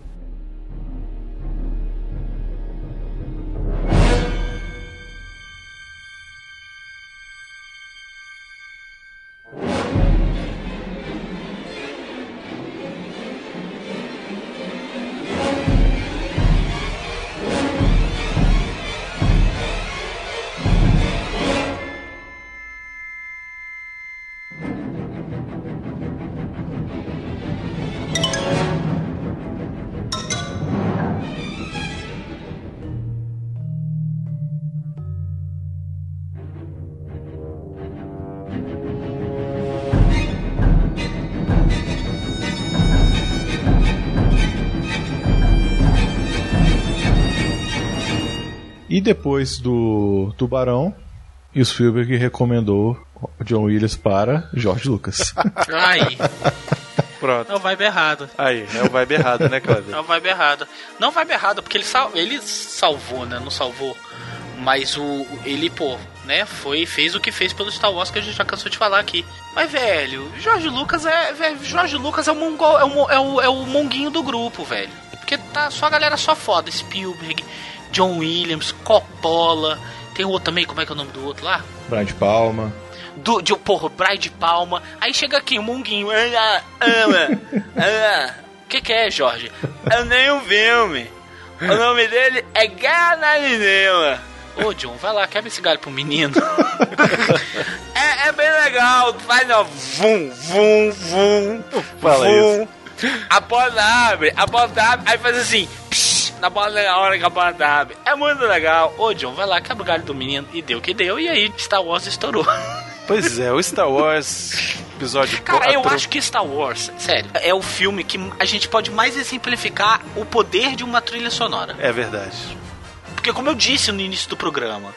Speaker 4: Depois do Tubarão, e o Spielberg recomendou o John Williams para George Lucas.
Speaker 2: Aí,
Speaker 3: Pronto.
Speaker 2: é o vibe errado.
Speaker 3: Aí, é o vibe errado, né,
Speaker 2: É
Speaker 3: Cláudio?
Speaker 2: o vibe errado. Não vibe errado, porque ele, sal, ele salvou, né? Não salvou. Mas o. Ele, pô, né? Foi, fez o que fez pelo Star Wars que a gente já cansou de falar aqui. Mas, velho, Jorge Lucas é. Velho, Jorge Lucas é o, mongol, é, o, é, o, é o monguinho do grupo, velho. Porque tá só a galera só foda. Spielberg, John Williams, Coppola. Tem outro também, como é que é o nome do outro lá?
Speaker 4: Brian de Palma.
Speaker 2: do, de, porra, Brian de Palma. Aí chega aqui, o Monguinho. Ah, ama, ah. O que, que é, Jorge? É nem um filme. O nome dele é Ganarinema. Ô, John, vai lá, quebra esse galho pro menino. é, é bem legal. Faz ó, vum, vum, vum.
Speaker 3: Fala
Speaker 2: vum. A porta abre, a porta abre, aí faz assim. psh, na bola na hora que a porta abre. É muito legal. Ô, John, vai lá, quebra o galho do menino. E deu o que deu. E aí, Star Wars estourou.
Speaker 3: Pois é, o Star Wars episódio
Speaker 2: Cara, eu
Speaker 3: 4.
Speaker 2: acho que Star Wars, sério, é o filme que a gente pode mais exemplificar o poder de uma trilha sonora.
Speaker 3: É verdade.
Speaker 2: Porque como eu disse no início do programa,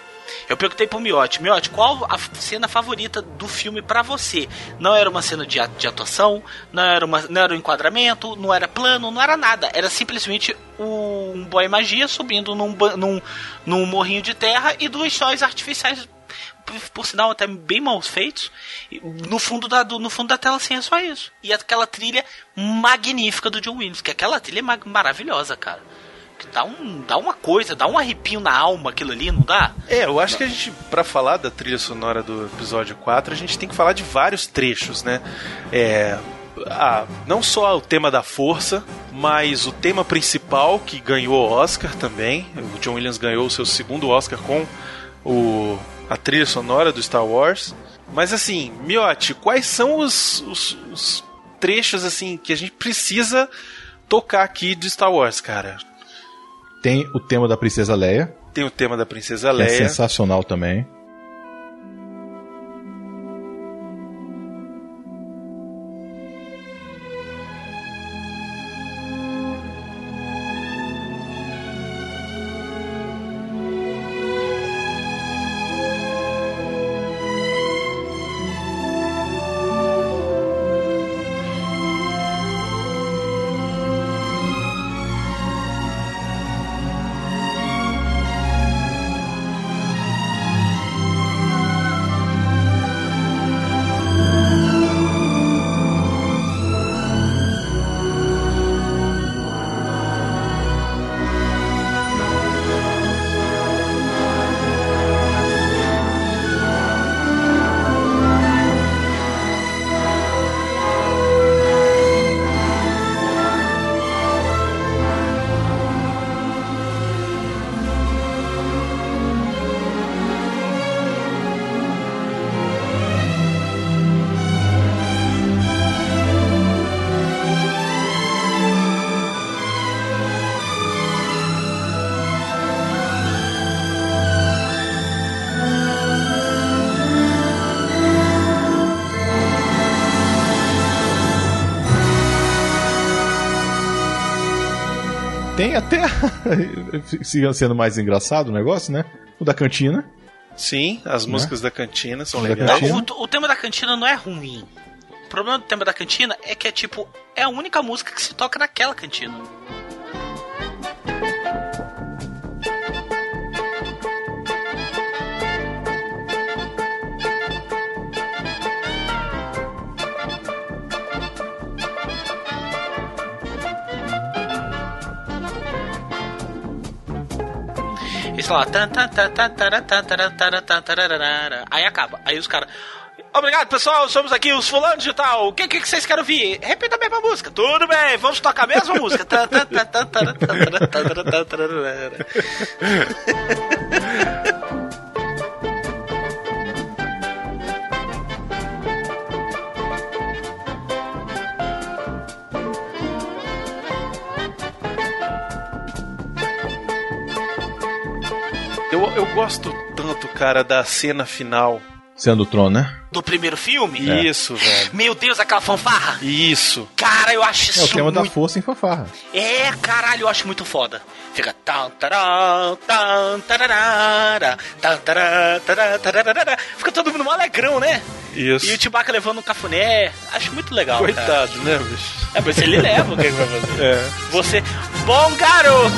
Speaker 2: eu perguntei pro Miotti, Miotti, qual a cena favorita do filme pra você? Não era uma cena de, atuação, não era, uma, não era um enquadramento, não era plano, não era nada. Era simplesmente um boy magia subindo num, num, num morrinho de terra e dois sóis artificiais, por, sinal até bem mal feitos, no fundo, da, do- no fundo da tela assim, é só isso. E aquela trilha magnífica do John Williams, que aquela trilha é ma- maravilhosa, cara. Que dá, um, dá uma coisa, dá um arrepio na alma aquilo ali, não dá?
Speaker 3: É, eu acho que a gente, pra falar da trilha sonora do episódio 4, a gente tem que falar de vários trechos, né? É. não só o tema da força, mas o tema principal que ganhou Oscar também. O John Williams ganhou o seu segundo Oscar com o, a trilha sonora do Star Wars. Mas assim, Miotti, quais são os, os- os trechos assim que a gente precisa tocar aqui de Star Wars, cara?
Speaker 4: Tem o tema da Princesa Leia,
Speaker 3: Tem o tema da Princesa
Speaker 4: é
Speaker 3: Leia.
Speaker 4: sensacional também. Siga sendo mais engraçado o negócio, né? O da cantina.
Speaker 3: Sim, as músicas da cantina são
Speaker 4: Da
Speaker 3: legais.
Speaker 4: cantina.
Speaker 2: O, o tema da cantina não é ruim. O problema do tema da cantina é que é tipo, é a única música que se toca naquela cantina. Tararara. Aí acaba. Aí os caras. Obrigado, pessoal. Somos aqui os fulanos de tal. O que, que, que vocês querem ouvir? Repita a mesma música. Tudo bem, vamos tocar a mesma música.
Speaker 3: Eu, gosto tanto, cara, da cena final.
Speaker 4: Sendo o trono, né?
Speaker 2: Do primeiro filme?
Speaker 3: Isso, velho.
Speaker 2: Meu Deus, aquela fanfarra.
Speaker 3: Isso.
Speaker 2: Cara, eu acho isso
Speaker 4: É o tema da
Speaker 2: muito...
Speaker 4: força em fanfarra.
Speaker 2: É, caralho, eu acho muito foda. Fica. Fica todo mundo mó alegrão, né?
Speaker 3: Isso.
Speaker 2: E o Chewbacca levando um cafuné. Acho muito legal, cara.
Speaker 3: Coitado, né, bicho?
Speaker 2: É, mas ele leva, o que, que vai fazer?
Speaker 3: É.
Speaker 2: Você, bom garoto!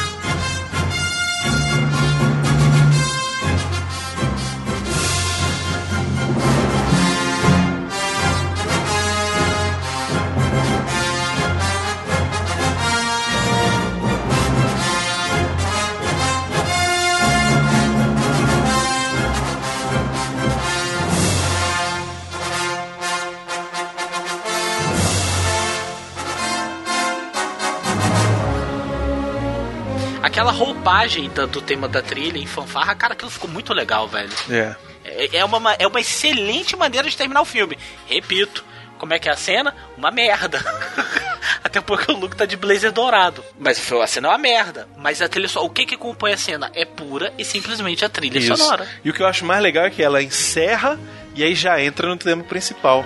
Speaker 2: Aquela roupagem do, do tema da trilha em fanfarra, cara, aquilo ficou muito legal, velho.
Speaker 3: É.
Speaker 2: É, é uma, é uma excelente maneira de terminar o filme. Repito, como é que é a cena? Uma merda. Até porque o Luke tá de blazer dourado. Mas a cena é uma merda. Mas a trilha só. O que que compõe a cena? É pura e simplesmente a trilha
Speaker 3: Isso.
Speaker 2: sonora.
Speaker 3: E o que eu acho mais legal é que ela encerra e aí já entra no tema principal.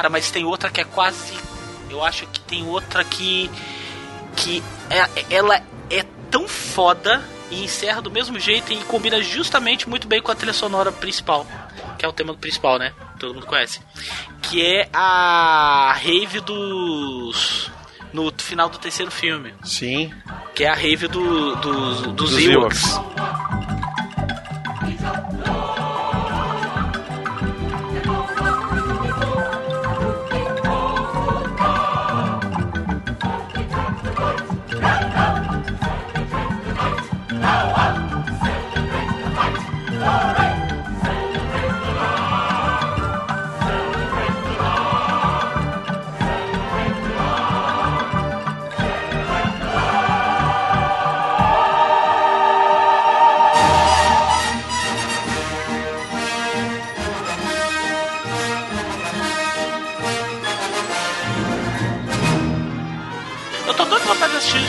Speaker 2: Cara, mas tem outra que é quase. Eu acho que tem outra que. Que é, ela é tão foda e encerra do mesmo jeito e combina justamente muito bem com a trilha sonora principal. Que é o tema principal, né? Todo mundo conhece. Que é a rave dos. No final do terceiro filme.
Speaker 3: Sim.
Speaker 2: Que é a rave do, dos, dos,
Speaker 3: Dos
Speaker 2: Ewoks.
Speaker 3: Ewoks.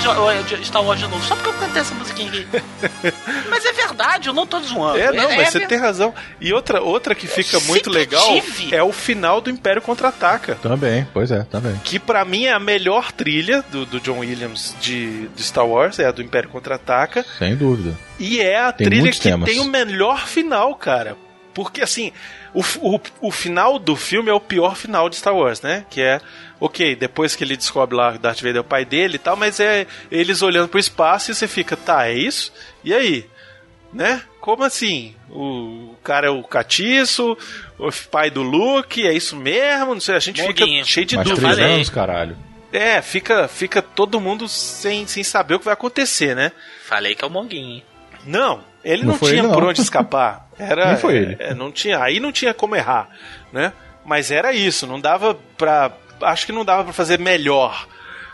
Speaker 2: De Star Wars de novo, só porque eu cantei essa musiquinha aqui. Mas é verdade, eu não tô zoando.
Speaker 3: É, não, mas você
Speaker 2: ver-
Speaker 3: tem razão. E outra, outra que fica
Speaker 2: Eu
Speaker 3: muito legal
Speaker 2: tive.
Speaker 3: é o final do Império Contra-Ataca.
Speaker 4: Também, pois é, também.
Speaker 3: Que pra mim é a melhor trilha do, do John Williams de, de Star Wars, é a do Império Contra-Ataca.
Speaker 4: Sem dúvida.
Speaker 3: E é a
Speaker 4: Tem
Speaker 3: trilha que
Speaker 4: temas.
Speaker 3: tem o melhor final, cara. Porque, assim, o, o, o final do filme é o pior final de Star Wars, né? Que é, ok, depois que ele descobre lá que Darth Vader é o pai dele e tal, mas é eles olhando pro espaço e você fica, tá, é isso? E aí? Né? Como assim? O, cara é o catiço, o pai do Luke, é isso mesmo? Não sei, a gente
Speaker 2: Monguinho.
Speaker 3: fica cheio de
Speaker 4: Mais
Speaker 3: dúvida.
Speaker 4: três anos, caralho.
Speaker 3: É, fica, fica todo mundo sem, sem saber o que vai acontecer, né?
Speaker 2: Falei que é o Monguinho. hein?
Speaker 3: Não, ele
Speaker 4: Não
Speaker 3: não, tinha
Speaker 4: ele, não.
Speaker 3: por onde escapar. Era,
Speaker 4: Nem foi ele.
Speaker 3: é, não tinha, aí não tinha como errar, né? Mas era isso, não dava pra. Acho que não dava pra fazer melhor.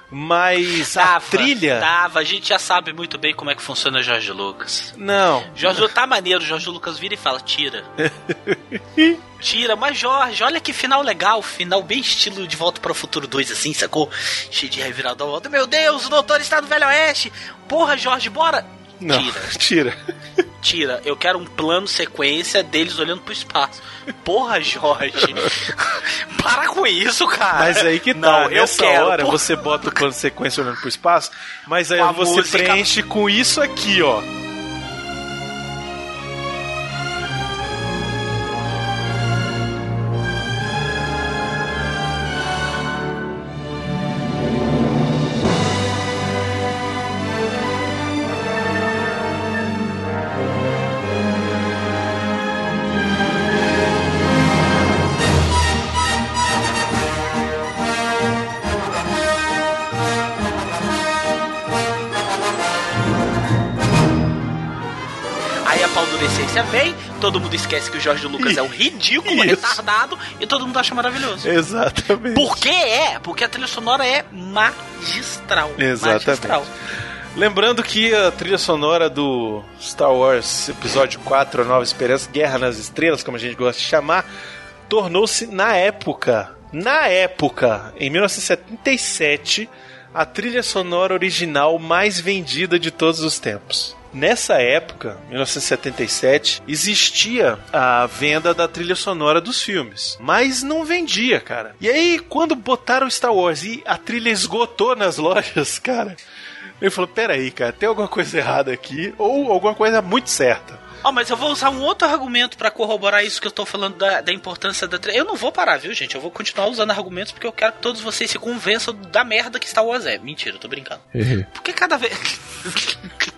Speaker 3: Mas a
Speaker 2: Dava,
Speaker 3: trilha.
Speaker 2: Dava, a gente já sabe muito bem como é que funciona o Jorge Lucas.
Speaker 3: Não.
Speaker 2: Jorge Lucas tá maneiro, Jorge Lucas vira e fala, tira. Tira, mas Jorge, olha que final legal, final bem estilo de Volta para o Futuro 2, assim, sacou? Cheio de reviravolta. Meu Deus, o doutor está no Velho Oeste. Porra, Jorge, bora.
Speaker 3: Não,
Speaker 2: Tira.
Speaker 3: tira.
Speaker 2: tira. Eu quero um plano sequência deles olhando pro espaço. Porra, Jorge. Para com isso, cara.
Speaker 3: Mas aí que tá,
Speaker 2: Não, eu
Speaker 3: nessa
Speaker 2: quero,
Speaker 3: hora
Speaker 2: porra.
Speaker 3: você bota o plano sequência olhando pro espaço, mas aí
Speaker 2: Com
Speaker 3: você
Speaker 2: música-
Speaker 3: preenche com isso aqui, ó.
Speaker 2: Todo mundo esquece que o Jorge Lucas é um ridículo,
Speaker 3: Isso.
Speaker 2: retardado, e todo mundo acha maravilhoso.
Speaker 3: Exatamente.
Speaker 2: Por que é? Porque a trilha sonora é magistral.
Speaker 3: Exatamente.
Speaker 2: Magistral.
Speaker 3: Lembrando que a trilha sonora do Star Wars Episódio 4, A Nova Esperança, Guerra nas Estrelas, como a gente gosta de chamar, tornou-se na época, na época, em 1977, a trilha sonora original mais vendida de todos os tempos. Nessa época, 1977, existia a venda da trilha sonora dos filmes, mas não vendia, cara. E aí, quando botaram Star Wars e a trilha esgotou nas lojas, cara, ele falou: peraí, cara, tem alguma coisa errada aqui, ou alguma coisa muito certa.
Speaker 2: Ó, mas eu vou usar um outro argumento pra corroborar isso que eu tô falando da, da importância da trilha. Eu não vou parar, viu, gente? Eu vou continuar usando argumentos porque eu quero que todos vocês se convençam da merda que Star Wars é. Mentira, eu tô brincando. Porque cada vez.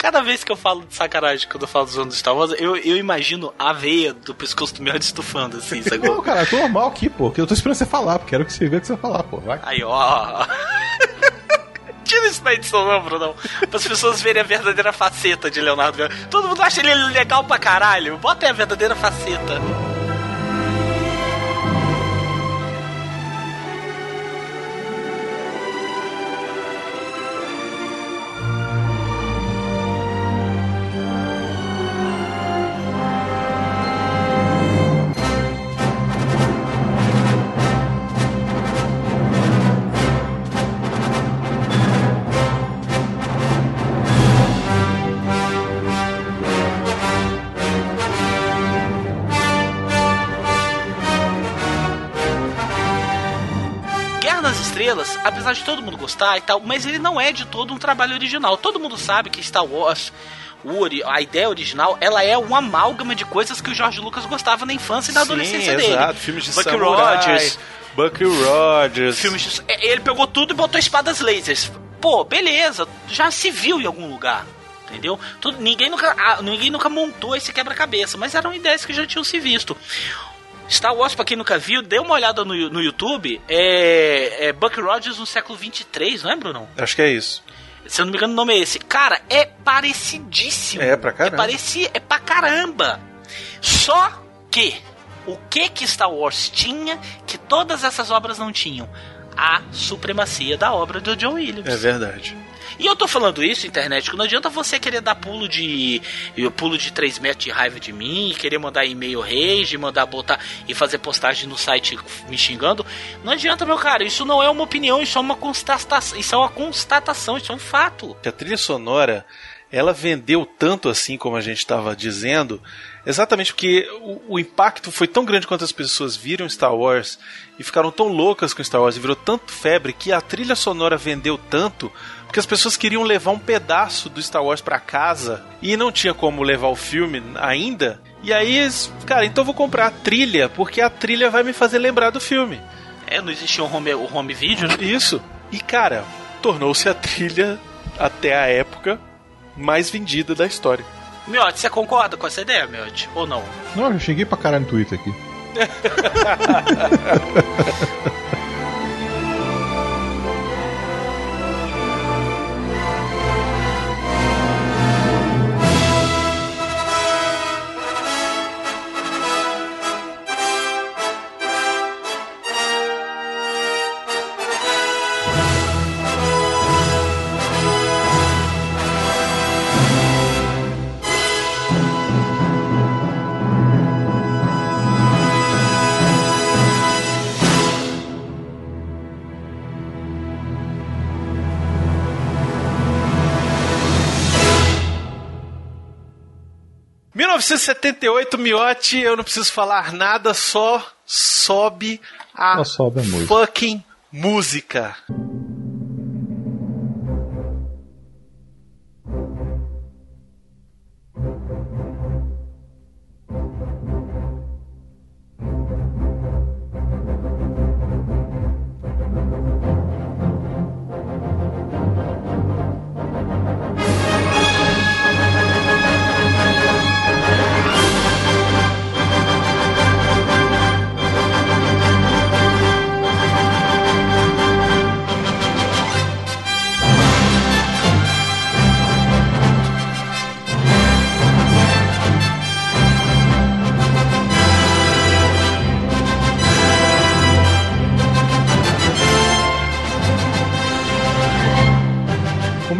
Speaker 2: cada vez que eu falo de sacanagem quando eu falo dos anos do Star Wars, eu, eu imagino a veia do pescoço do meu estufando, assim,
Speaker 4: Não,
Speaker 2: sacou?
Speaker 4: cara, eu tô normal aqui, pô. Que eu tô esperando você falar, porque quero que você veja o que você vai falar, pô. Vai.
Speaker 2: Aí, ó. Tira isso da edição, não, Brunão. Para as pessoas verem a verdadeira faceta de Leonardo. Todo mundo acha ele legal pra caralho. Bota aí a verdadeira faceta. Apesar de todo mundo gostar e tal, mas ele não é de todo um trabalho original. Todo mundo sabe que Star Wars, a ideia original, ela é um amálgama de coisas que o George Lucas gostava na infância e na adolescência
Speaker 3: Sim,
Speaker 2: dele.
Speaker 3: exato. Filmes de
Speaker 2: Buck
Speaker 3: samurai,
Speaker 2: Rogers,
Speaker 3: Bucky Rogers.
Speaker 2: filmes de... é, Ele pegou tudo e botou espadas lasers. Pô, beleza, já se viu em algum lugar. Entendeu? Tudo, ninguém, nunca, ninguém nunca montou esse quebra-cabeça, mas eram ideias que já tinham se visto. Star Wars, pra quem nunca viu, dê uma olhada no, no YouTube. É, é Buck Rogers no século 23, não é, Bruno?
Speaker 3: Acho que é isso.
Speaker 2: Se eu não me engano, o nome é esse. Cara, é parecidíssimo.
Speaker 3: É, pra caramba.
Speaker 2: É, pareci, é pra caramba. Só que, o que que Star Wars tinha que todas essas obras não tinham? A supremacia da obra do John Williams.
Speaker 3: É verdade.
Speaker 2: E eu tô falando isso, internet, que não adianta você querer dar pulo de. pulo de 3 metros de raiva de mim, querer mandar e-mail rage, mandar botar e fazer postagem no site me xingando. Não adianta, meu cara, isso não é uma opinião, isso é uma constatação, isso é uma constatação, isso é um fato.
Speaker 3: A trilha sonora, ela vendeu tanto assim como a gente estava dizendo, exatamente porque o, o impacto foi tão grande quanto as pessoas viram Star Wars e ficaram tão loucas com Star Wars e virou tanto febre que a trilha sonora vendeu tanto porque as pessoas queriam levar um pedaço do Star Wars para casa e não tinha como levar o filme ainda. E aí, cara, então eu vou comprar a trilha porque a trilha vai me fazer lembrar do filme.
Speaker 2: É, não existia um home, o home video, né?
Speaker 3: Isso. E cara, tornou-se a trilha até a época mais vendida da história.
Speaker 2: Miotti, você concorda com essa ideia, Miotti? Ou não?
Speaker 4: Não, eu cheguei pra caralho no Twitter aqui.
Speaker 3: 1978, Miotti, eu não preciso falar nada, só sobe a
Speaker 4: Só sobe a música.
Speaker 3: fucking música.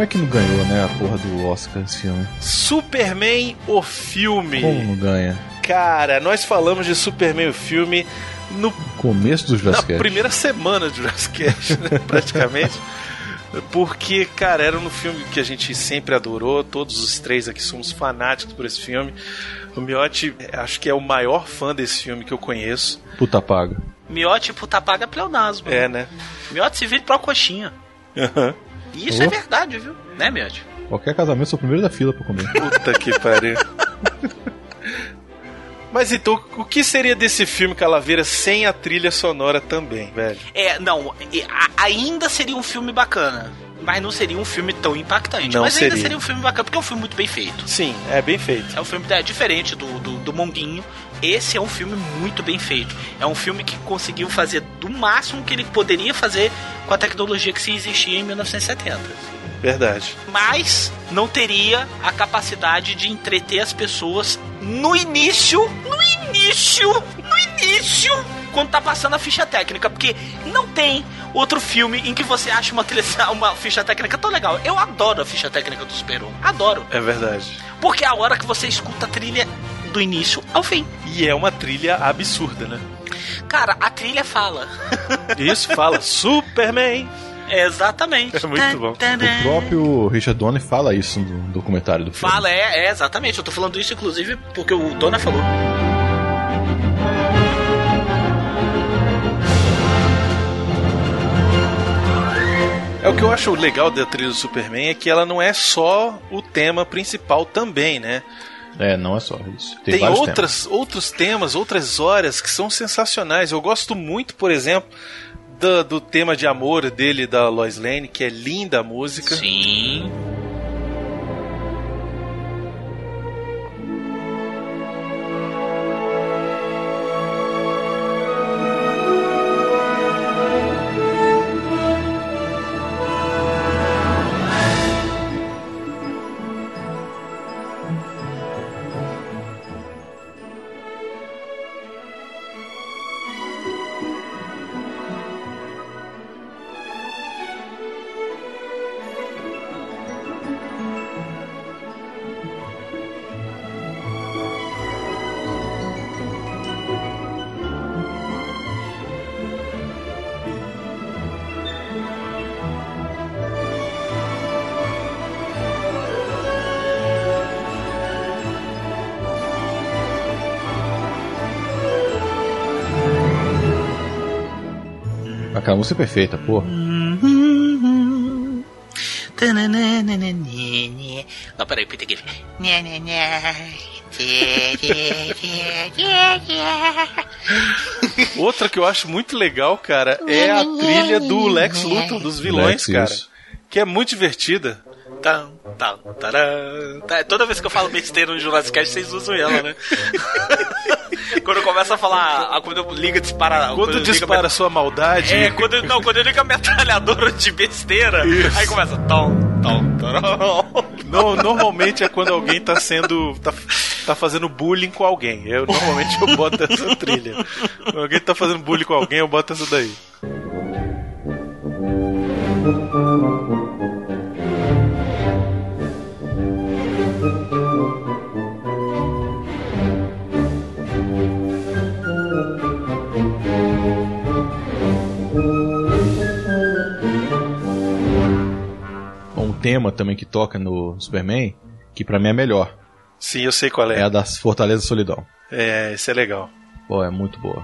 Speaker 4: Como é que não ganhou, né, a porra do Oscar esse filme?
Speaker 3: Superman, o filme.
Speaker 4: Como não ganha?
Speaker 3: Cara, nós falamos de Superman, o filme, no
Speaker 4: Começo do
Speaker 3: na
Speaker 4: Jurassic Cast.
Speaker 3: primeira semana de Jurassic né, praticamente. Porque, cara, era um filme que a gente sempre adorou, todos os três aqui somos fanáticos por esse filme. O Miotti, acho que é o maior fã desse filme que eu conheço.
Speaker 4: Puta paga.
Speaker 2: Miote puta paga pleonasmo.
Speaker 3: É, né?
Speaker 2: Miote se vira pra coxinha. E isso
Speaker 4: Oh.
Speaker 2: é verdade, viu? Né, Miote?
Speaker 4: Qualquer casamento, sou o primeiro da fila pra comer.
Speaker 3: Puta que pariu. Mas então, o que seria desse filme Calaveira sem a trilha sonora também, velho?
Speaker 2: É, não, ainda seria um filme bacana. Mas não seria um filme tão impactante.
Speaker 3: Não
Speaker 2: mas ainda
Speaker 3: seria.
Speaker 2: seria um filme bacana, porque é um filme muito bem feito.
Speaker 3: Sim, é bem feito.
Speaker 2: É um filme é, diferente do, do, do Monguinho. Esse é um filme muito bem feito. É um filme que conseguiu fazer do máximo que ele poderia fazer com a tecnologia que se existia em 1970.
Speaker 3: Verdade.
Speaker 2: Mas não teria a capacidade de entreter as pessoas no início, no início, no início, quando tá passando a ficha técnica, porque não tem outro filme em que você acha uma, trilha- uma ficha técnica tão legal. Eu adoro a ficha técnica do Super 1, adoro,
Speaker 3: É verdade.
Speaker 2: porque é a hora que você escuta a trilha do início ao fim.
Speaker 3: E é uma trilha absurda, né?
Speaker 2: Cara, a trilha fala.
Speaker 3: Isso fala Superman.
Speaker 2: Exatamente.
Speaker 3: É muito bom.
Speaker 4: O próprio Richard Donner fala isso no documentário do filme.
Speaker 2: Fala, é, é, exatamente. Eu tô falando isso, inclusive, porque o Dona falou.
Speaker 3: É o que eu acho legal da trilha do Superman é que ela não é só o tema principal também, né?
Speaker 4: É, não é só isso. Tem,
Speaker 3: Tem, outras, outros temas, outras horas que são sensacionais. Eu gosto muito, por exemplo, do, do tema de amor dele da Lois Lane, que é linda a música.
Speaker 2: Sim.
Speaker 4: Música é perfeita, porra.
Speaker 2: Não, peraí, Peter Griffin.
Speaker 3: Outra que eu acho muito legal, cara, é a trilha do Lex Luthor, dos vilões,
Speaker 4: Lex,
Speaker 3: cara.
Speaker 4: isso.
Speaker 3: Que é muito divertida.
Speaker 2: Tam, tam, taram. Tá, Toda vez que eu falo besteira no Jurassic Cast, vocês usam ela, né? quando começa a falar, quando eu liga dispara,
Speaker 3: Quando
Speaker 2: liga
Speaker 3: dispara a sua maldade.
Speaker 2: É, quando, eu- não, quando eu ligo a metralhadora de besteira,
Speaker 3: Isso.
Speaker 2: aí começa tom, tom, taram.
Speaker 3: No- normalmente é quando alguém tá sendo. Tá, tá fazendo bullying com alguém. Eu normalmente eu boto essa trilha. Quando alguém tá fazendo bullying com alguém, eu boto essa daí.
Speaker 4: Tema também que toca no Superman, que pra mim é melhor,
Speaker 3: Sim, eu sei qual
Speaker 4: É
Speaker 3: é.
Speaker 4: a das Fortaleza Solidão.
Speaker 3: É, esse é legal.
Speaker 4: Pô, é muito boa.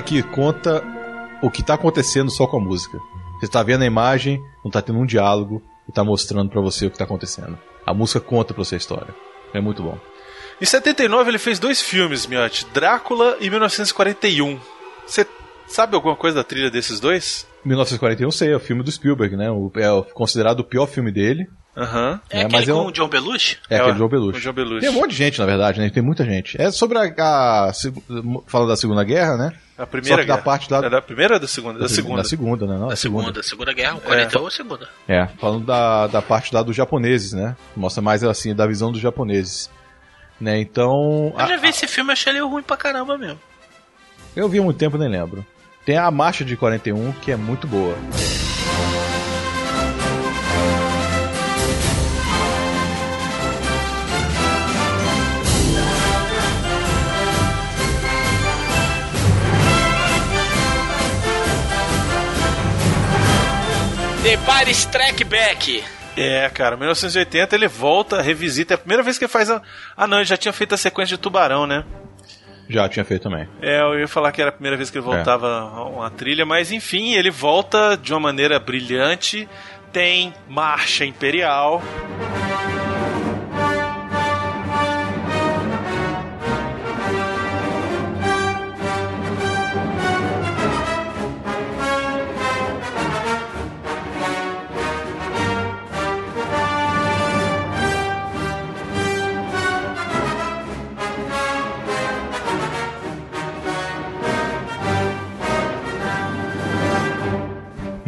Speaker 4: É aquela que conta o que tá acontecendo só com a música. Você tá vendo a imagem, não tá tendo um diálogo e tá mostrando pra você o que tá acontecendo. A música conta pra você a história. É muito bom.
Speaker 3: Em 79 ele fez dois filmes, Miotti, Drácula e 1941. Você sabe alguma coisa da trilha desses dois?
Speaker 4: 1941, sei, é o filme do Spielberg, né? O- é considerado o pior filme dele.
Speaker 3: Aham.
Speaker 2: É,
Speaker 4: É,
Speaker 2: aquele
Speaker 4: mas eu-
Speaker 2: com o John Belushi?
Speaker 4: É,
Speaker 3: É,
Speaker 4: aquele
Speaker 3: o-
Speaker 4: João Belushi.
Speaker 3: o João Belushi.
Speaker 4: Tem um monte de gente, na verdade, né? Tem muita gente. É sobre a. a seg- fala da Segunda Guerra, né?
Speaker 3: A primeira
Speaker 4: Só que da
Speaker 3: guerra.
Speaker 4: parte lá-
Speaker 3: É da primeira ou da segunda? Da segunda.
Speaker 4: Da segunda, né? Não,
Speaker 2: Da segunda, segunda guerra, o 41 é. segunda.
Speaker 4: É, falando da, da parte lá dos japoneses, né? Mostra mais assim, da visão dos japoneses. Né, então.
Speaker 2: Eu
Speaker 4: a-
Speaker 2: já vi esse filme e achei ele ruim pra caramba mesmo.
Speaker 4: eu vi há muito tempo, nem lembro. Tem a marcha de 41, que é muito boa.
Speaker 2: The Empire Strike Back.
Speaker 3: É, cara, 1980 ele volta, revisita. É a primeira vez que ele faz a. Ah, não, ele já tinha feito a sequência de Tubarão, né?
Speaker 4: Já tinha feito também.
Speaker 3: É, eu ia falar que era a primeira vez que ele voltava a uma trilha, mas enfim, ele volta de uma maneira brilhante. Tem marcha imperial.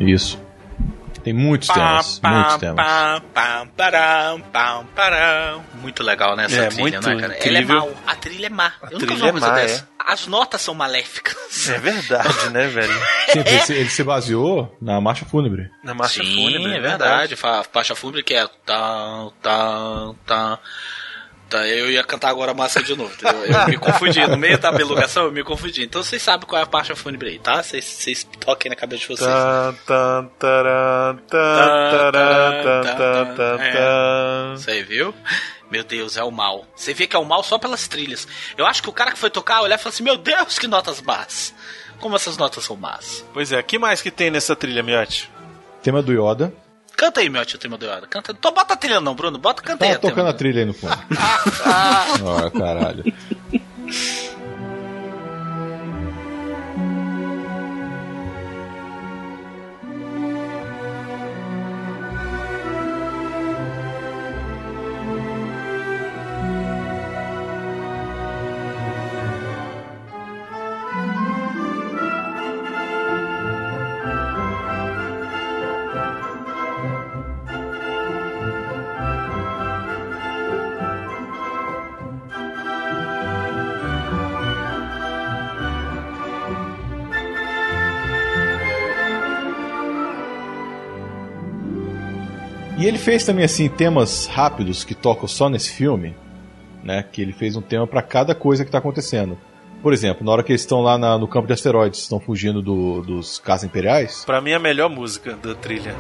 Speaker 4: Isso. Tem muitos temas. muitos temas.
Speaker 2: pam, param, pam, param. Muito legal, né? Essa
Speaker 3: É,
Speaker 2: trilha,
Speaker 3: muito
Speaker 2: né, cara? Ela é
Speaker 3: incrível.
Speaker 2: mal. A trilha é má. Eu nunca vi uma
Speaker 3: é
Speaker 2: coisa
Speaker 3: má,
Speaker 2: dessa. As notas são maléficas.
Speaker 3: É verdade, né, velho?
Speaker 4: Sim, ele, se, ele se baseou na marcha fúnebre.
Speaker 3: Na marcha
Speaker 2: Sim,
Speaker 3: fúnebre.
Speaker 2: é verdade. Fa- Faixa fúnebre que é tá, tá, tá. Tá, eu ia cantar agora massa de novo. entendeu? Eu me confundi. No meio da belugação, eu me confundi. Então vocês sabem qual é a faixa fúnebre aí, tá? Vocês, toquem na cabeça de vocês.
Speaker 3: Tan.
Speaker 2: Você viu? Meu Deus, é o mal. Você vê que é o mal só pelas trilhas. Eu acho que o cara que foi tocar olhar e falou assim: Meu Deus, que notas más. Como essas notas são más.
Speaker 3: Pois é, que mais que tem nessa trilha, Miotti?
Speaker 4: Tema do Yoda.
Speaker 2: Canta aí, meu tio tema do Yoda. Canta. Então bota a trilha não, Bruno. Bota, canta aí.
Speaker 4: Tá
Speaker 2: a tema.
Speaker 4: tocando a trilha aí no fundo. Ó, caralho. Fez também assim temas rápidos que tocam só nesse filme, né? Que ele fez um tema pra cada coisa que tá acontecendo. Por exemplo, na hora que eles estão lá na- no campo de asteroides, estão fugindo do- dos caças imperiais,
Speaker 3: Pra mim, a melhor música da trilha.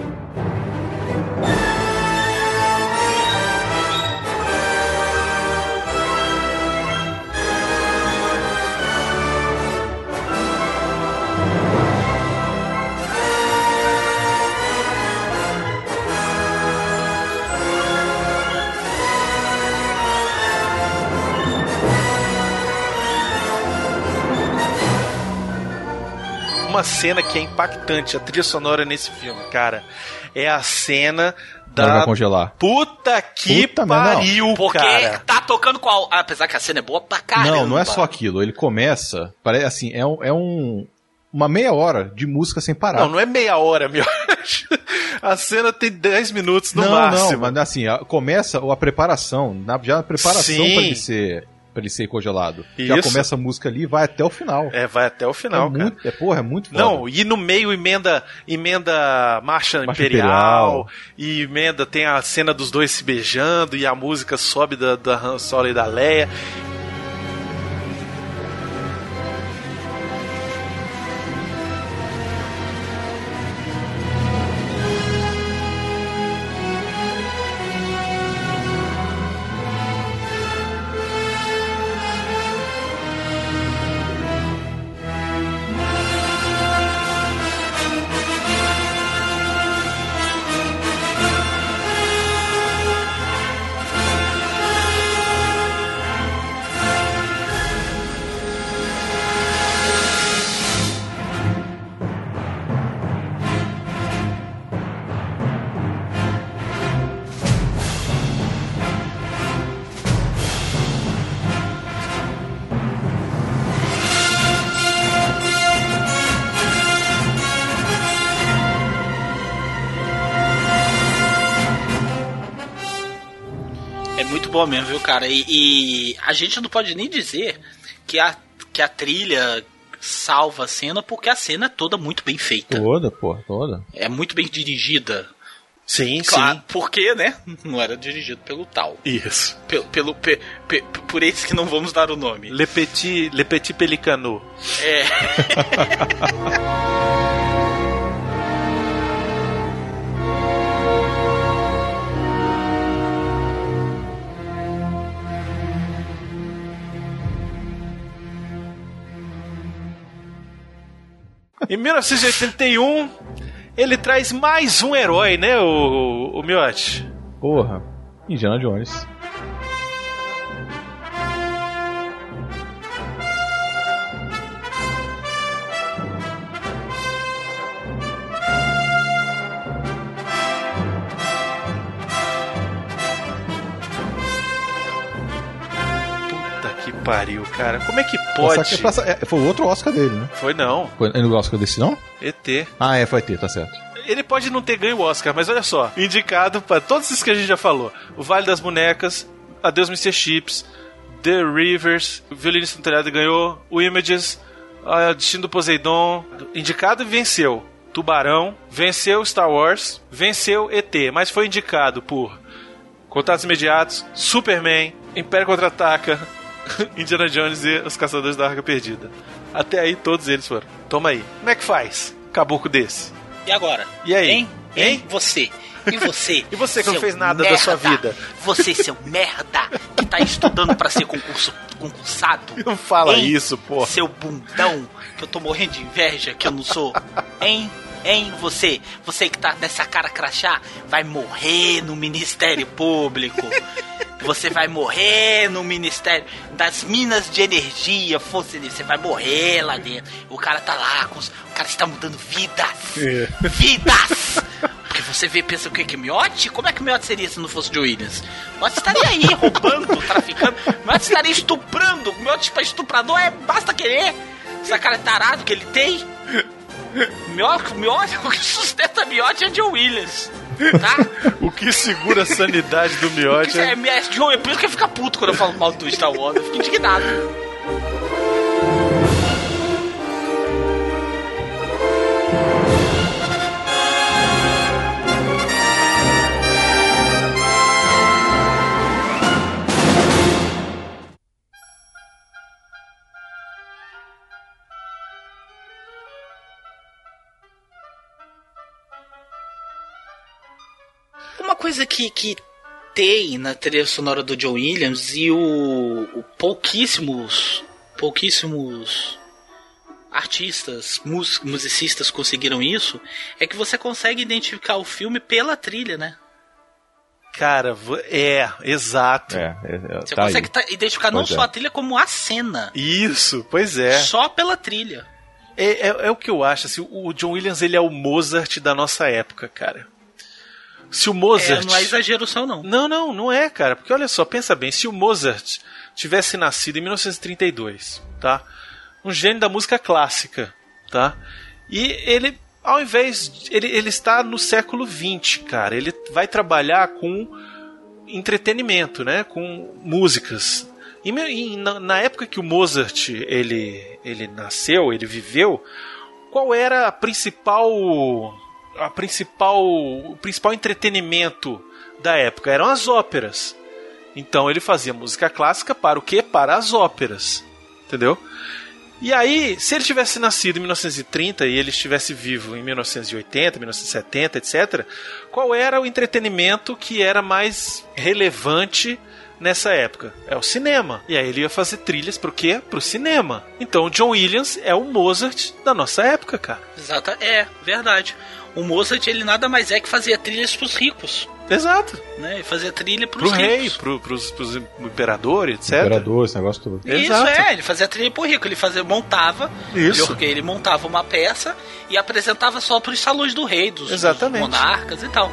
Speaker 3: Uma cena que é impactante, a trilha sonora nesse filme, cara, é a cena
Speaker 4: na hora vai
Speaker 3: da
Speaker 4: congelar.
Speaker 3: puta que
Speaker 4: Puta,
Speaker 3: pariu,
Speaker 2: Porque
Speaker 3: cara.
Speaker 2: tá tocando qual. Apesar que a cena é boa pra caramba.
Speaker 4: Não, não é só aquilo. Ele começa, parece assim, é um, é um uma meia hora de música sem parar.
Speaker 3: Não, não é meia hora, meu. A cena tem 10 minutos no
Speaker 4: não,
Speaker 3: máximo.
Speaker 4: não, mas assim, a- começa a preparação, na, já a preparação
Speaker 3: Sim.
Speaker 4: pra ele ser para ele ser congelado. Já
Speaker 3: Isso.
Speaker 4: começa a música ali e vai até o final.
Speaker 3: É, vai até o final,
Speaker 4: é
Speaker 3: cara.
Speaker 4: muito, é, porra, é muito foda.
Speaker 3: Não, e no meio emenda emenda marcha,
Speaker 4: Marcha
Speaker 3: imperial, e emenda tem a cena dos dois se beijando e a música sobe da, da Han Solo e da Leia.
Speaker 2: Bom mesmo, viu, cara? E, e a gente não pode nem dizer que a, que a trilha salva a cena, porque a cena é toda muito bem feita.
Speaker 4: Toda, porra, toda.
Speaker 2: É muito bem dirigida.
Speaker 3: Sim,
Speaker 2: Claro, porque, né? Não era dirigido pelo tal.
Speaker 3: Isso.
Speaker 2: Pelo, pelo, pe- pe- por esses que não vamos dar o nome.
Speaker 3: Le Petit, Le Petit Pelicano.
Speaker 2: É.
Speaker 3: Em 1981, ele traz mais um herói, né, o, o Miotti?
Speaker 4: Porra. Indiana Jones.
Speaker 3: Pariu, cara. Como é que pode?
Speaker 4: que é foi o outro Oscar dele, né?
Speaker 3: Foi não,
Speaker 4: Foi no Oscar desse, não?
Speaker 3: ET.
Speaker 4: Ah, é, foi ter, tá certo.
Speaker 3: Ele pode não ter ganho o Oscar, mas olha só, indicado para todos esses que a gente já falou: O Vale das Bonecas, Adeus Mr. Chips, The Rivers, o Violinista no Telhado ganhou, o Images, a Destino do Poseidon, indicado e venceu. Tubarão, venceu Star Wars, venceu ET, mas foi indicado por Contatos Imediatos, Superman, Império Contra-Ataca, Indiana Jones e Os Caçadores da Arca Perdida. Até aí todos eles foram. Toma aí. Como é que faz? Caboclo desse.
Speaker 2: E agora?
Speaker 3: E aí?
Speaker 2: Hein? Hein?
Speaker 3: Hein?
Speaker 2: Você? E você?
Speaker 3: E você que não fez nada da sua vida?
Speaker 2: Você, seu merda, que tá estudando pra ser concurso, concursado.
Speaker 3: Não fala
Speaker 2: Hein?
Speaker 3: isso, pô.
Speaker 2: Seu bundão, que eu tô morrendo de inveja, que eu não sou. Hein? Hein, você? Você que tá nessa cara crachá, vai morrer no Ministério Público. Você vai morrer no Ministério das Minas de Energia, fosse você vai morrer lá dentro. O cara tá lá, com os- o cara está mudando vidas.
Speaker 3: É.
Speaker 2: Vidas! Porque você vê, pensa o que que Miotti? Como é que Miotti seria se não fosse de Williams? Miotti estaria aí roubando, traficando. Miotti estaria estuprando. Miotti pra estuprador é basta querer. Essa cara tarado que ele tem. Miotti, Miotti, o que sustenta Miotti é John Williams. Tá?
Speaker 3: O que segura a sanidade do Miotti
Speaker 2: Isso é, é, é por isso que fica puto quando eu falo mal do Star Wars. Eu fico indignado. Coisa que, que tem na trilha sonora do John Williams e o, o pouquíssimos pouquíssimos artistas, mus- musicistas conseguiram isso, é que você consegue identificar o filme pela trilha, né?
Speaker 3: Cara, é, exato.
Speaker 4: É, é, é,
Speaker 2: Você
Speaker 4: tá
Speaker 2: consegue
Speaker 4: aí.
Speaker 2: ta- identificar não
Speaker 4: Pois é.
Speaker 2: só a trilha, como a cena.
Speaker 3: Isso, pois é.
Speaker 2: Só pela trilha.
Speaker 3: É, é. é o que eu acho, assim, o John Williams ele é o Mozart da nossa época, cara. Se o
Speaker 2: É,
Speaker 3: Mozart.
Speaker 2: não é exagero só, não.
Speaker 3: Não, não, não é, cara. Porque olha só, pensa bem, se o Mozart tivesse nascido em 1932, tá? Um gênio da música clássica. tá? E ele, ao invés. de- Ele, ele está no século XX, cara. Ele vai trabalhar com entretenimento, né? Com músicas. E e na, na época que o Mozart ele, ele nasceu, ele viveu, qual era a principal a principal o principal entretenimento da época eram as óperas. Então ele fazia música clássica para o quê? Para as óperas. Entendeu? E aí, se ele tivesse nascido em 1930 e ele estivesse vivo em 1980, 1970, etc., qual era o entretenimento que era mais relevante nessa época? É o cinema. E aí ele ia fazer trilhas pro quê? Pro cinema. Então o John Williams é o Mozart da nossa época, cara.
Speaker 2: Exata, é, verdade. O Mozart, ele nada mais é que fazia trilhas pros ricos,
Speaker 3: Exato.
Speaker 2: né? Ele fazia trilha pros
Speaker 3: Pro rei,
Speaker 2: ricos.
Speaker 3: pro, pros, pros imperadores, etc.
Speaker 4: Imperador, esse negócio todo.
Speaker 2: Isso
Speaker 3: Exato.
Speaker 2: é, ele fazia trilha pro rico, ele fazia, montava,
Speaker 3: Isso.
Speaker 2: porque ele montava uma peça e apresentava só pros salões do rei, dos, dos monarcas e tal.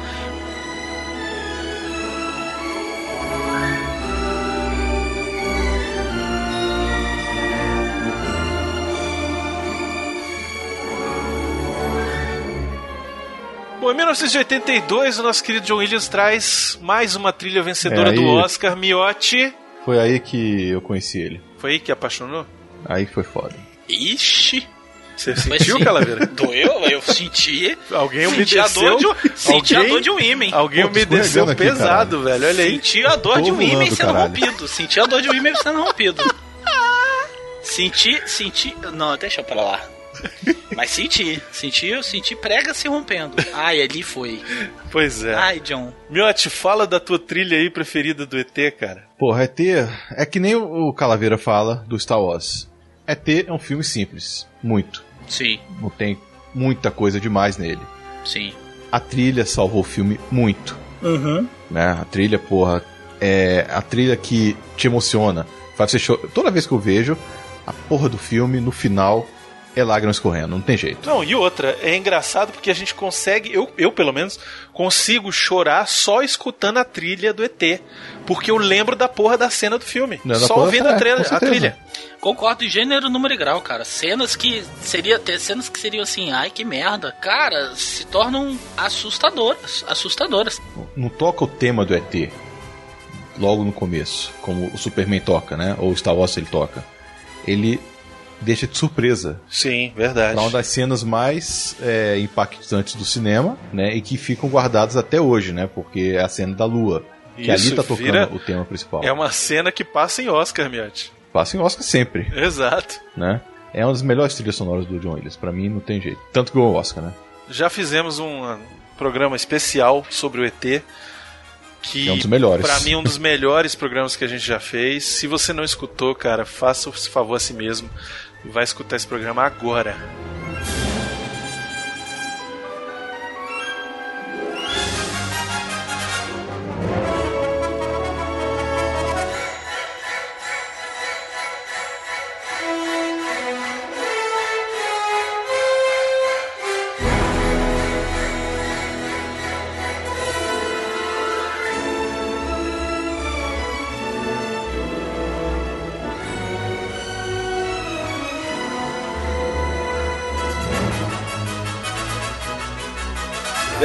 Speaker 3: Bom, em 1982, o nosso querido John Williams traz mais uma trilha vencedora
Speaker 4: É,
Speaker 3: do
Speaker 4: aí-
Speaker 3: Oscar, Miotti.
Speaker 4: Foi aí que eu conheci ele.
Speaker 3: Foi aí que apaixonou?
Speaker 4: Aí foi foda.
Speaker 2: Ixi,
Speaker 3: Você sentiu,
Speaker 2: sim.
Speaker 3: Calaveira?
Speaker 2: Doeu, eu senti.
Speaker 3: Alguém
Speaker 2: senti a
Speaker 3: umedeceu.
Speaker 2: dor de um, senti a
Speaker 3: Alguém-
Speaker 2: dor de um ímã.
Speaker 3: Alguém
Speaker 4: Pô, tô
Speaker 3: umedeceu
Speaker 4: aqui,
Speaker 3: pesado, velho. Olha aí.
Speaker 2: Senti a dor de um
Speaker 4: Tô
Speaker 2: ímã sendo
Speaker 4: caralho.
Speaker 2: rompido. Senti a dor de um ímã sendo rompido. Senti, senti. Não, deixa pra lá. Mas senti, senti, eu senti prega se rompendo. Ai, ali foi.
Speaker 3: Pois é.
Speaker 2: Ai, John.
Speaker 3: Miotti, fala da tua trilha aí preferida do ET, cara.
Speaker 4: Porra, ET é que nem o Calaveira fala do Star Wars. ET é um filme simples. Muito.
Speaker 2: Sim,
Speaker 4: Não tem muita coisa demais nele.
Speaker 2: sim.
Speaker 4: A trilha salvou o filme muito.
Speaker 2: Uhum.
Speaker 4: Né? A trilha, porra, é a trilha que te emociona. Faz você chorar. Toda vez que eu vejo, a porra do filme, no final, é lágrima escorrendo. Não tem jeito.
Speaker 3: Não, e outra, é engraçado porque a gente consegue, eu, eu pelo menos, consigo chorar só escutando a trilha do ET. Porque eu lembro da porra da cena do filme.
Speaker 4: Não,
Speaker 3: só
Speaker 4: porra,
Speaker 3: ouvindo
Speaker 4: é,
Speaker 3: a, trilha, a trilha.
Speaker 2: Concordo em gênero, número e grau, cara. Cenas que seria ter cenas que seriam assim, ai que merda, cara, se tornam assustadoras, assustadoras.
Speaker 4: Não toca o tema do ET logo no começo, como o Superman toca, né? Ou o Star Wars ele toca. Ele deixa de surpresa.
Speaker 3: Sim, verdade.
Speaker 4: É uma das cenas mais é, impactantes do cinema, né? E que ficam guardadas até hoje, né? Porque é a cena da Lua. Que
Speaker 3: Isso
Speaker 4: ali tá tocando
Speaker 3: vira-
Speaker 4: o tema principal.
Speaker 3: É uma cena que passa em Oscar, Miotti.
Speaker 4: Passa em Oscar sempre,
Speaker 3: Exato.
Speaker 4: né? É uma das melhores trilhas sonoras do John Williams. Pra mim não tem jeito. Tanto que o Oscar, né?
Speaker 3: Já fizemos um programa especial sobre o ET. Que
Speaker 4: É um dos melhores.
Speaker 3: Pra mim, é um dos melhores programas que a gente já fez. Se você não escutou, cara, faça o favor a si mesmo. Vai escutar esse programa agora.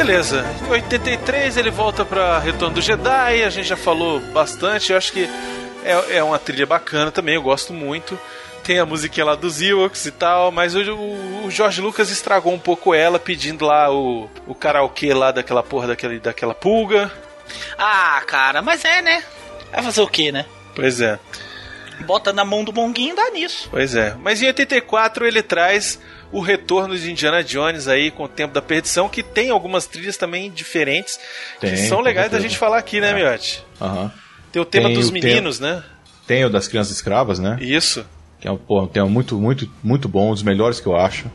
Speaker 3: Beleza, em 83 ele volta pra Retorno do Jedi, a gente já falou bastante, eu acho que é, é uma trilha bacana também, eu gosto muito. Tem a musiquinha lá dos Ewoks e tal, mas hoje o, o George Lucas estragou um pouco ela, pedindo lá o, o karaokê lá daquela porra daquele, daquela pulga.
Speaker 2: Ah, cara, mas é, né? Vai fazer o quê, né?
Speaker 3: Pois é,
Speaker 2: Bota na mão do Monguinho e dá nisso.
Speaker 3: pois é. Mas em 84 ele traz o retorno de Indiana Jones aí com o Tempo da Perdição, que tem algumas trilhas também diferentes, que
Speaker 4: Tem,
Speaker 3: são
Speaker 4: com
Speaker 3: legais da gente falar aqui, né,
Speaker 4: É.
Speaker 3: Miotti?
Speaker 4: Aham.
Speaker 3: Tem o tema
Speaker 4: Tem
Speaker 3: dos
Speaker 4: o
Speaker 3: meninos, né?
Speaker 4: Tem o das crianças escravas, né?
Speaker 3: Isso.
Speaker 4: Que é um, pô, um tema muito, muito, muito bom, um dos melhores que eu acho.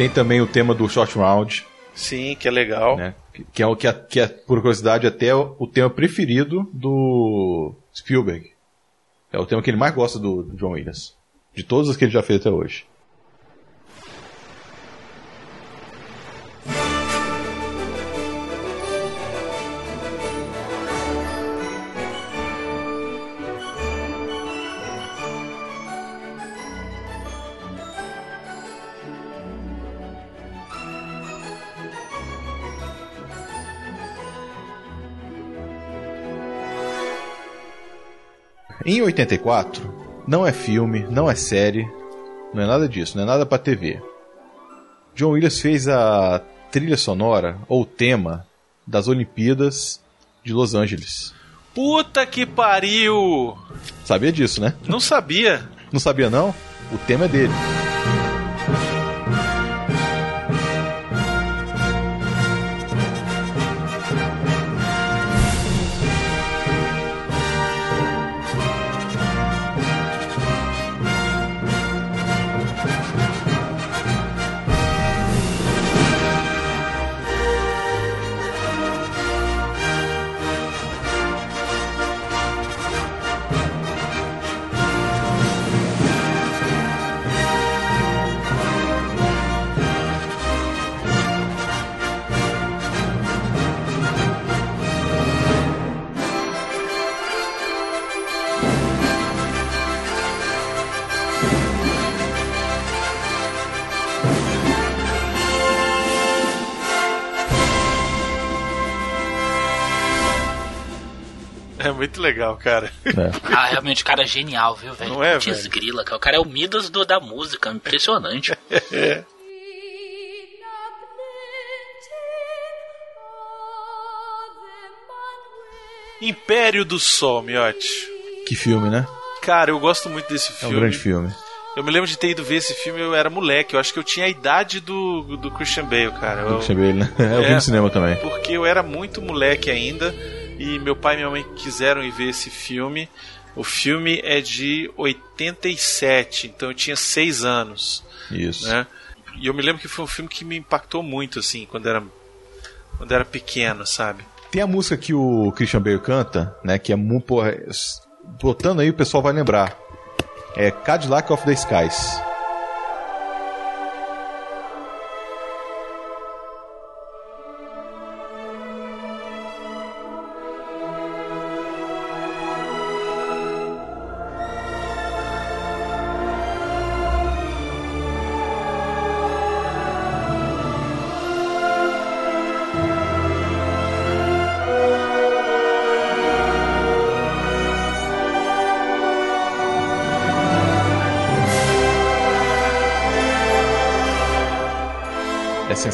Speaker 4: Tem também o tema do Short Round,
Speaker 3: Sim, que é legal.
Speaker 4: né? Que- é o que é, que é, por curiosidade, até o, o tema preferido do Spielberg. É o tema que ele mais gosta do, do John Williams. De todos os que ele já fez até hoje. Em 84, não é filme, não é série, não é nada disso, não é nada pra TV. John Williams fez a trilha sonora, ou tema, das Olimpíadas de Los Angeles.
Speaker 3: Puta que pariu!
Speaker 4: Sabia disso, né?
Speaker 3: Não sabia.
Speaker 4: Não sabia não? O tema é dele.
Speaker 3: Muito legal, cara.
Speaker 4: É.
Speaker 2: Ah, realmente, o cara é genial, viu, velho?
Speaker 3: Não é,
Speaker 2: Putz,
Speaker 3: velho?
Speaker 2: grila, cara. O cara é o Midas do, da música, impressionante.
Speaker 3: Império do Sol, Miotti.
Speaker 4: Que filme, né?
Speaker 3: Cara, eu gosto muito desse
Speaker 4: É
Speaker 3: filme.
Speaker 4: um grande filme.
Speaker 3: Eu me lembro de ter ido ver esse filme, eu era moleque. Eu acho que eu tinha a idade do, do Christian Bale, cara.
Speaker 4: Deixa eu ver ele, né? Eu vi
Speaker 3: É.
Speaker 4: no cinema também.
Speaker 3: porque eu era muito moleque ainda e meu pai e minha mãe quiseram ir ver esse filme. O filme é de 87, então eu tinha 6 anos,
Speaker 4: Isso.
Speaker 3: né? E eu me lembro que foi um filme que me impactou muito, assim, quando era, quando era pequeno, sabe?
Speaker 4: Tem a música que o Christian Bale canta, né? Que é muito. Botando aí o pessoal vai lembrar. É Cadillac of the Skies.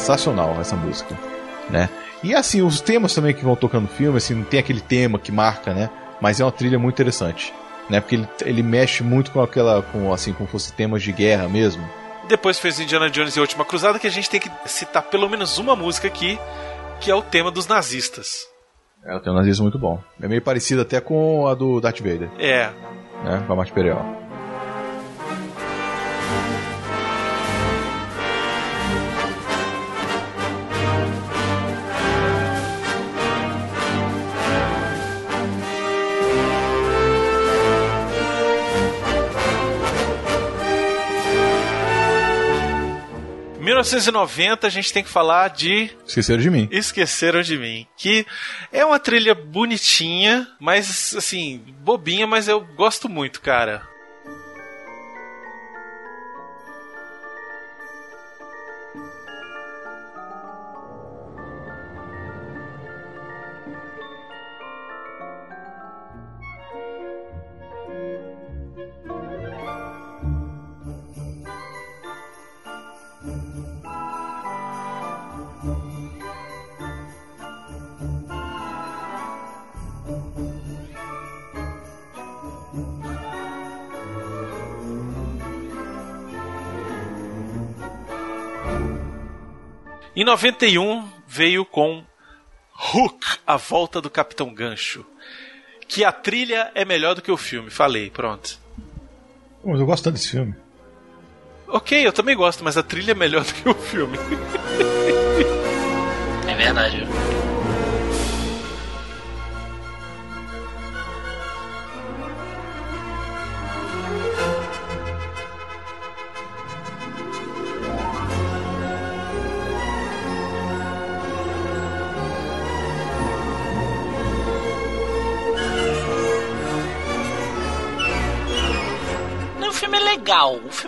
Speaker 4: Sensacional essa música, né? E assim, os temas também que vão tocando no filme, assim, não tem aquele tema que marca, né? Mas é uma trilha muito interessante, né? Porque ele, ele mexe muito com aquela, com assim, como fosse temas de guerra mesmo.
Speaker 3: Depois fez Indiana Jones e a Última Cruzada, que a gente tem que citar pelo menos uma música aqui, que é o tema dos nazistas.
Speaker 4: É, o tema nazismo muito bom. É meio parecido até com a do Darth Vader,
Speaker 3: É,
Speaker 4: né? Com a Marte Imperial.
Speaker 3: 1990 a gente tem que falar de
Speaker 4: Esqueceram de mim.
Speaker 3: Esqueceram de Mim, que é uma trilha bonitinha, mas assim, bobinha, mas eu gosto muito, cara. Em 91 veio com Hook, a volta do Capitão Gancho. Que a trilha é melhor do que o filme. Falei, pronto.
Speaker 4: Mas eu gosto tanto desse filme.
Speaker 3: Ok, eu também gosto, mas a trilha é melhor do que o filme.
Speaker 2: É verdade.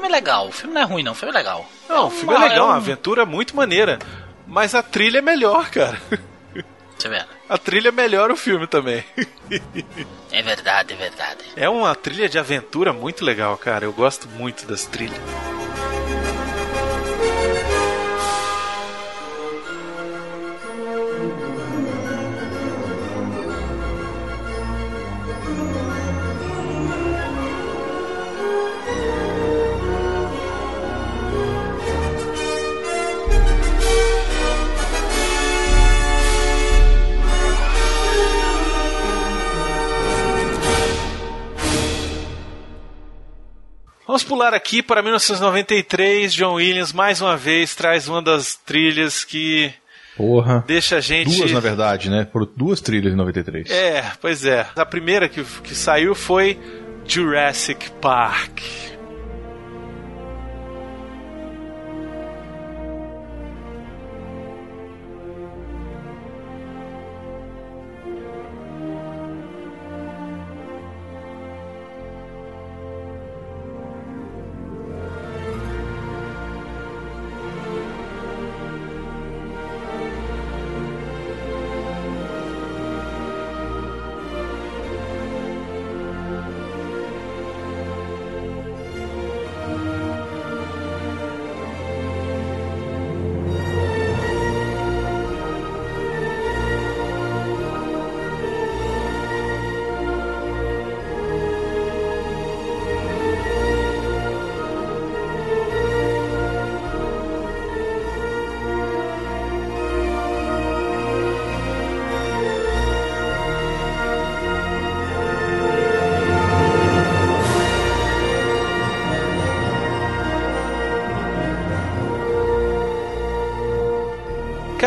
Speaker 2: É legal. O filme não é ruim, não. O filme é legal.
Speaker 3: Não, o filme é
Speaker 2: uma-
Speaker 3: legal,
Speaker 2: um-
Speaker 3: uma aventura muito maneira. Mas a trilha é melhor, cara.
Speaker 2: Vê?
Speaker 3: A trilha melhora o filme também.
Speaker 2: É verdade, é verdade.
Speaker 3: É uma trilha de aventura muito legal, cara. Eu gosto muito das trilhas. Vamos pular aqui para 1993. John Williams mais uma vez traz uma das trilhas que
Speaker 4: Porra.
Speaker 3: deixa a gente.
Speaker 4: Duas, na verdade, né? Por duas trilhas em 93.
Speaker 3: É, pois é. A primeira que, que saiu foi Jurassic Park.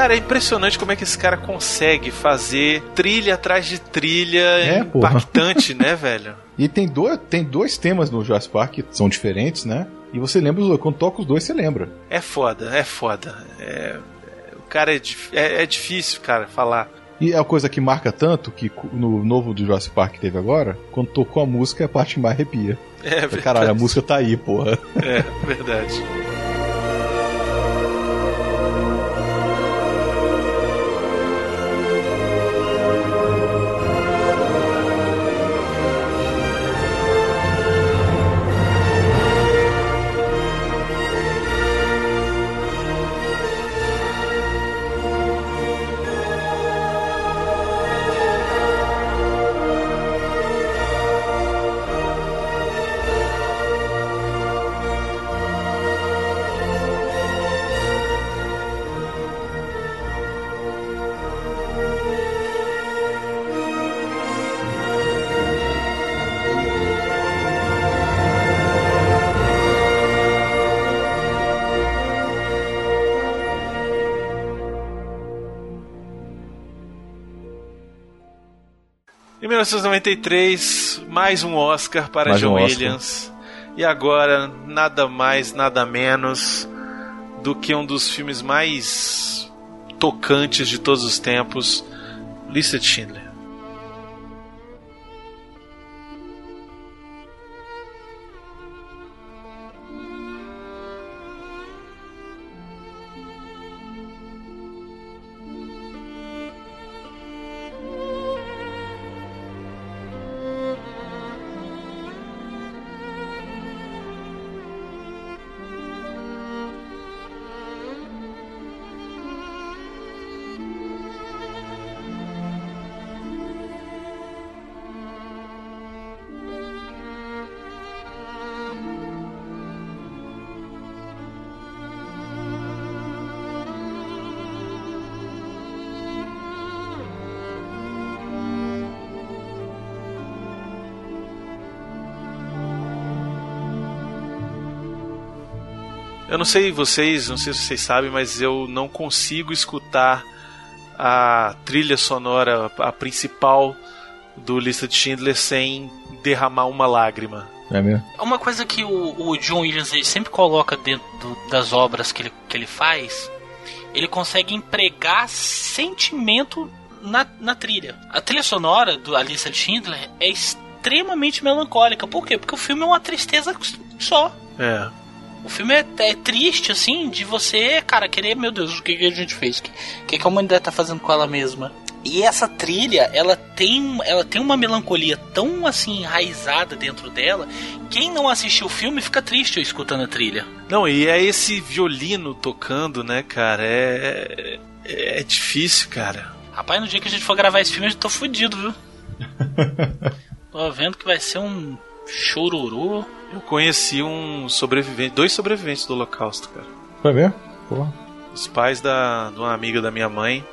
Speaker 3: Cara, é impressionante como é que esse cara consegue fazer trilha atrás de trilha
Speaker 4: É,
Speaker 3: impactante, né, velho?
Speaker 4: E tem dois, tem dois temas no Jurassic Park que são diferentes, né? E você lembra os dois. Quando toca os dois, você lembra.
Speaker 3: É foda, é foda. É- o cara é, é, é difícil, cara, falar.
Speaker 4: E é a coisa que marca tanto que no novo do Jurassic Park que teve agora, quando tocou a música, é a parte mais arrepia.
Speaker 3: É verdade.
Speaker 4: Caralho, a música tá aí, porra.
Speaker 3: É verdade. 1993, mais um Oscar para
Speaker 4: Mais um
Speaker 3: John
Speaker 4: Oscar.
Speaker 3: Williams. E agora, nada mais, nada menos do que um dos filmes mais tocantes de todos os tempos, Lista de Schindler. Sei vocês, não sei se vocês sabem, mas eu não consigo escutar a trilha sonora, a principal do Lista de Schindler sem derramar uma lágrima.
Speaker 4: É mesmo?
Speaker 2: Uma coisa que o, o John Williams ele sempre coloca dentro do- das obras que ele, que ele faz, ele consegue empregar sentimento na, na trilha. A trilha sonora do A Lista de Schindler é extremamente melancólica. Por quê? Porque o filme é uma tristeza só.
Speaker 3: É.
Speaker 2: O filme é, é triste, assim, de você, cara, querer, meu Deus, o que, que a gente fez? O que, que, que a humanidade tá fazendo com ela mesma? E essa trilha, ela tem, ela tem uma melancolia tão, assim, enraizada dentro dela, quem não assistiu o filme fica triste escutando a trilha.
Speaker 3: Não, e é esse violino tocando, né, cara? É, é, é difícil, cara.
Speaker 2: Rapaz, no dia que a gente for gravar esse filme, eu já tô fudido, viu? tô vendo que vai ser um chororô.
Speaker 3: Eu conheci um sobrevivente, dois sobreviventes do Holocausto, cara.
Speaker 4: Foi mesmo? Porra.
Speaker 3: Os pais da, de uma amiga da minha mãe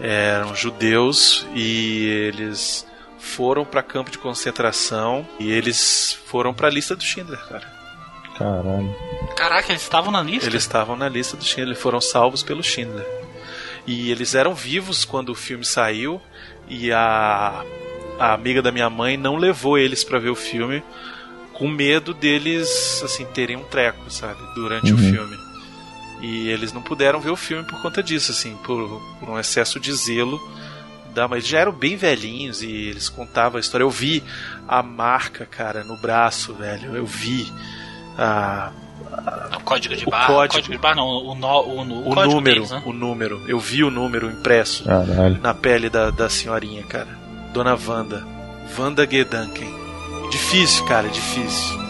Speaker 3: eram judeus e eles foram para campo de concentração e eles foram para a lista do Schindler, cara.
Speaker 4: Caralho.
Speaker 2: Caraca, eles estavam na lista?
Speaker 3: Eles estavam na lista do Schindler, foram salvos pelo Schindler. E eles eram vivos quando o filme saiu e a, a amiga da minha mãe não levou eles para ver o filme com medo deles assim terem um treco, sabe, durante o
Speaker 4: Uhum.
Speaker 3: filme. E eles não puderam ver o filme por conta disso, assim, por, por um excesso de zelo. Da, mas já eram bem velhinhos e eles contavam a história. Eu vi a marca, cara, no braço, velho. Eu vi a,
Speaker 2: O código de
Speaker 3: O
Speaker 2: barra.
Speaker 3: código.
Speaker 2: de barra, não. O, no, o, o,
Speaker 3: o
Speaker 2: código
Speaker 3: número,
Speaker 2: deles, né?
Speaker 3: o número. Eu vi o número impresso
Speaker 4: Caralho.
Speaker 3: na pele da, da senhorinha, cara. Dona Wanda. Wanda Gedanken. Difícil, cara, difícil.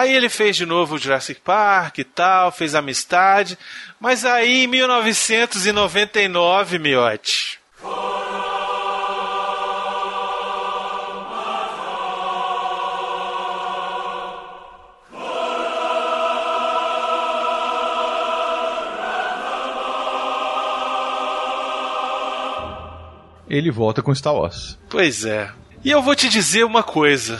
Speaker 3: Aí ele fez de novo o Jurassic Park e tal, fez Amistade, mas aí em 1999, miote.
Speaker 4: Ele volta com Star Wars.
Speaker 3: Pois é. E eu vou te dizer uma coisa.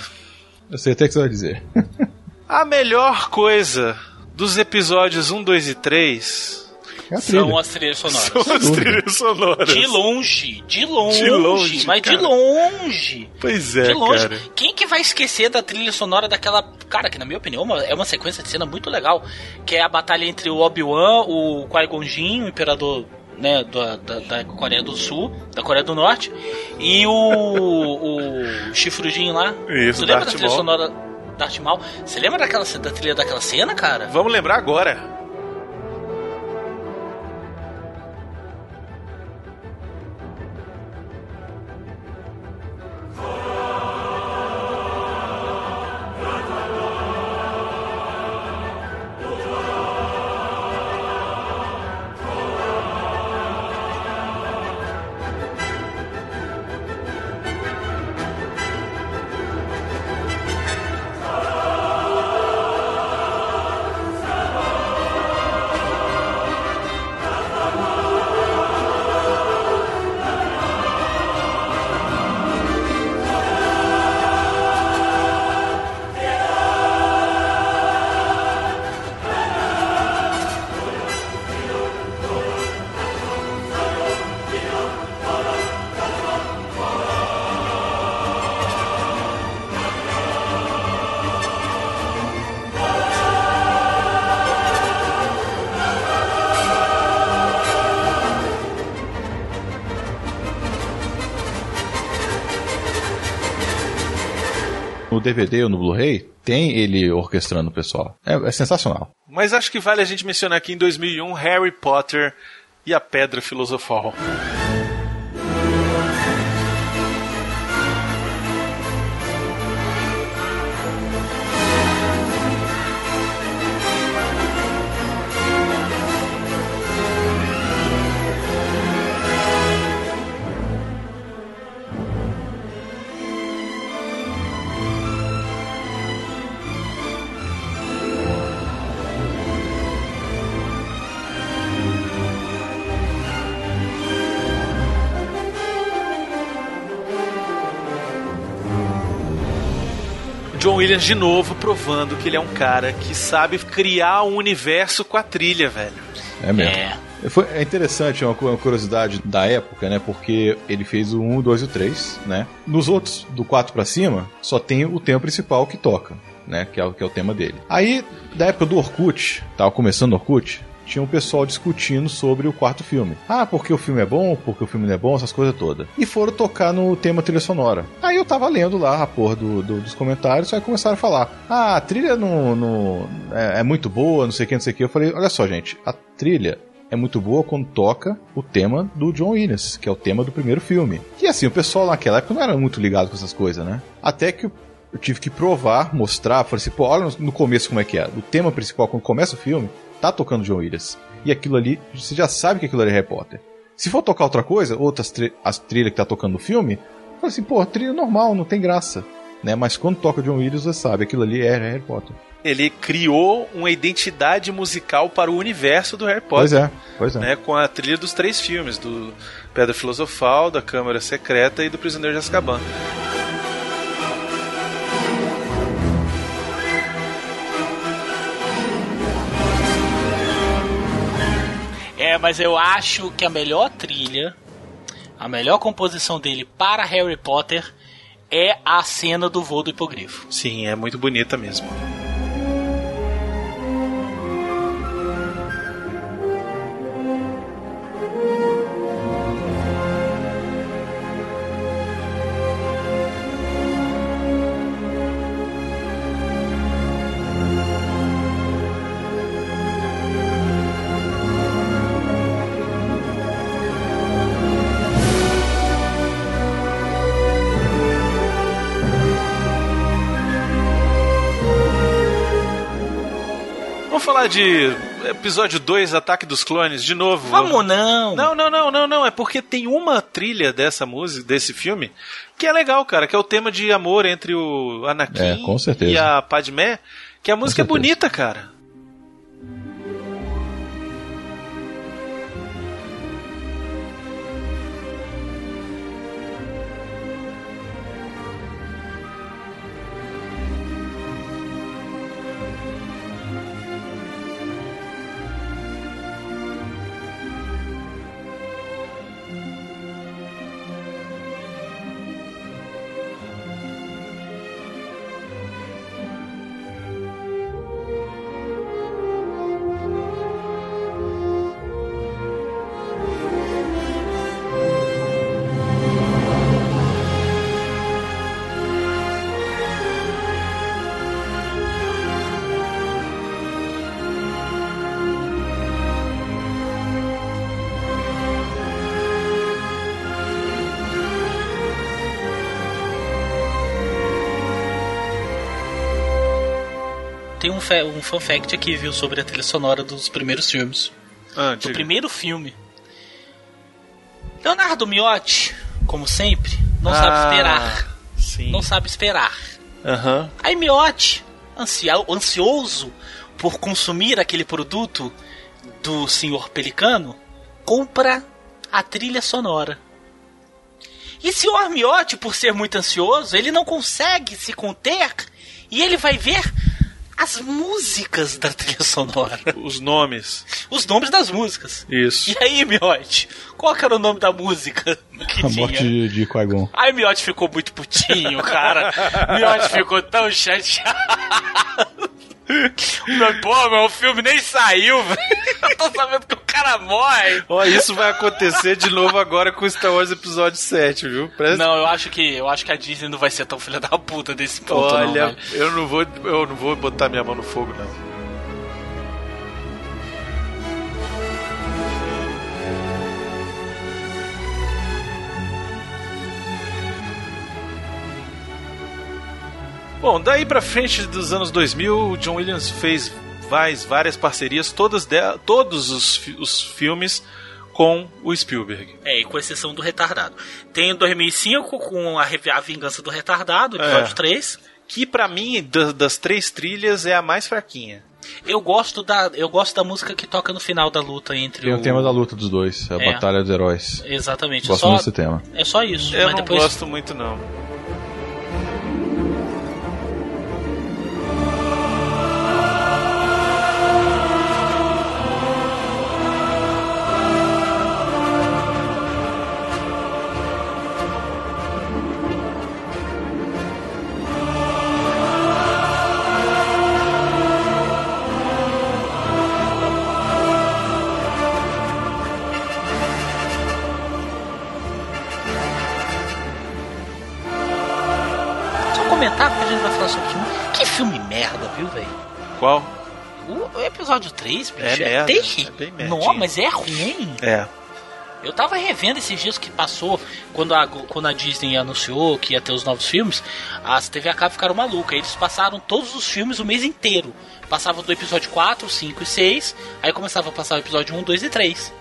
Speaker 4: Eu sei até o que você vai dizer.
Speaker 3: A melhor coisa dos episódios 1, 2 e 3
Speaker 4: É.
Speaker 2: São as trilhas sonoras.
Speaker 3: são as trilhas sonoras.
Speaker 2: De longe, de longe,
Speaker 3: De longe,
Speaker 2: mas de
Speaker 3: cara.
Speaker 2: longe.
Speaker 3: Pois é,
Speaker 2: de longe.
Speaker 3: cara.
Speaker 2: Quem que vai esquecer da trilha sonora daquela. Cara, que na minha opinião é uma- sequência de cena muito legal. Que é a batalha entre o Obi-Wan, o Qui-Gon Jinn, o imperador né, da, da, da Coreia do Sul, da Coreia do Norte, e o, o Chifrudinho lá.
Speaker 3: Isso,
Speaker 2: tu lembra da trilha sonora Darth Maul? Você lembra daquela, da trilha daquela cena, cara?
Speaker 3: Vamos lembrar agora.
Speaker 4: No DVD ou no Blu-ray, tem ele orquestrando o pessoal. É, é sensacional.
Speaker 3: Mas acho que vale a gente mencionar aqui em 2001 Harry Potter e a Pedra Filosofal. Williams de novo provando que ele é um cara que sabe criar um universo com a trilha, velho.
Speaker 4: É mesmo.
Speaker 2: É.
Speaker 4: Foi, é interessante, é uma uma curiosidade da época, né? Porque ele fez o 1, o 2 e o 3, né? Nos outros, do 4 pra cima, só tem o tema principal que toca, né? Que é, que é o tema dele. Aí, da época do Orkut, tava começando o Orkut, tinha um pessoal discutindo sobre o quarto filme. Ah, porque o filme é bom, porque o filme não é bom, essas coisas todas. E foram tocar no tema trilha sonora. Aí eu tava lendo lá a porra do, do- dos comentários, aí começaram a falar: Ah, a trilha não, não- é, é muito boa, não sei o que, não sei o que. Eu falei: Olha só, gente, a trilha é muito boa quando toca o tema do John Williams, que é o tema do primeiro filme. E assim, o pessoal naquela época não era muito ligado com essas coisas, né? Até que eu tive que provar, mostrar, falei assim, pô, olha no- no começo como é que é. O tema principal, quando começa o filme, tá tocando John Williams. E aquilo ali, você já sabe que aquilo ali é Harry Potter. Se for tocar outra coisa, outras tri as trilhas que tá tocando no filme, falei assim, pô, trilha normal, não tem graça. Né? Mas quando toca John Williams, você sabe, aquilo ali é Harry Potter.
Speaker 3: Ele criou uma identidade musical para o universo do Harry Potter.
Speaker 4: Pois é, pois é.
Speaker 3: Né, com a trilha dos três filmes, do Pedra Filosofal, da Câmara Secreta e do Prisioneiro de Azkaban.
Speaker 2: É, mas eu acho que a melhor trilha, a melhor composição dele para Harry Potter é a cena do voo do hipogrifo.
Speaker 3: Sim, é muito bonita mesmo. Falar de episódio 2, Ataque dos Clones, de novo.
Speaker 2: Vamos não!
Speaker 3: Não, não, não, não, não. É porque tem uma trilha dessa música, desse filme, que é legal, cara, que é o tema de amor entre o Anakin
Speaker 4: É, com certeza.
Speaker 3: e a Padmé, que a música é bonita, cara.
Speaker 2: Um, fa- um fun fact aqui, viu, sobre a trilha sonora dos primeiros filmes.
Speaker 3: Ah,
Speaker 2: Do primeiro filme. Leonardo Miotti, como sempre, não
Speaker 3: Ah,
Speaker 2: sabe esperar.
Speaker 3: Sim.
Speaker 2: Não sabe esperar.
Speaker 3: Aham.
Speaker 2: Aí Miotti, ansioso por consumir aquele produto do senhor Pelicano, compra a trilha sonora. E senhor Miotti, por ser muito ansioso, ele não consegue se conter e ele vai ver as músicas da trilha sonora.
Speaker 3: Os nomes.
Speaker 2: Os nomes das músicas.
Speaker 3: Isso.
Speaker 2: E aí, Miotti, qual que era o nome da música que
Speaker 4: A
Speaker 2: tinha?
Speaker 4: morte de, de Qui-Gon.
Speaker 2: Aí Miotti ficou muito putinho, cara. Miotti ficou tão chateado. Pô, meu, o filme nem saiu, velho. Eu tô sabendo que o cara morre.
Speaker 3: Ó, isso vai acontecer de novo agora com Star Wars Episódio 7, viu? Presta
Speaker 2: Não, eu acho que eu acho que a Disney não vai ser tão filha da puta desse ponto, não,
Speaker 3: Olha,
Speaker 2: velho.
Speaker 3: eu não vou, eu não vou botar minha mão no fogo, não. Bom, daí pra frente dos anos 2000, o John Williams fez várias, várias parcerias, todas de, todos os, os filmes com o Spielberg.
Speaker 2: É, e com exceção do retardado. Tem em 2005 com a, a Vingança do Retardado, episódio
Speaker 3: É.
Speaker 2: 3.
Speaker 3: Que pra mim, da- das três trilhas, é a mais fraquinha.
Speaker 2: Eu gosto da eu gosto da música que toca no final da luta entre
Speaker 4: Tem
Speaker 2: o
Speaker 4: o tema da luta dos dois, a
Speaker 2: É.
Speaker 4: Batalha dos Heróis.
Speaker 2: Exatamente, é
Speaker 4: Gosto
Speaker 2: só,
Speaker 4: muito desse tema.
Speaker 2: é só isso,
Speaker 3: Eu
Speaker 2: mas
Speaker 3: não
Speaker 2: depois
Speaker 3: gosto muito, não.
Speaker 2: Episódio 3, bicho,
Speaker 3: É
Speaker 2: é,
Speaker 3: merda, é bem
Speaker 2: Não, mas é ruim.
Speaker 3: É.
Speaker 2: Eu tava revendo esses dias que passou, quando a, quando a Disney anunciou que ia ter os novos filmes, as TV a cabo ficaram malucas. Eles passaram todos os filmes o mês inteiro. Passavam do episódio 4, 5 e 6, aí começava a passar o episódio 1, 2 e 3.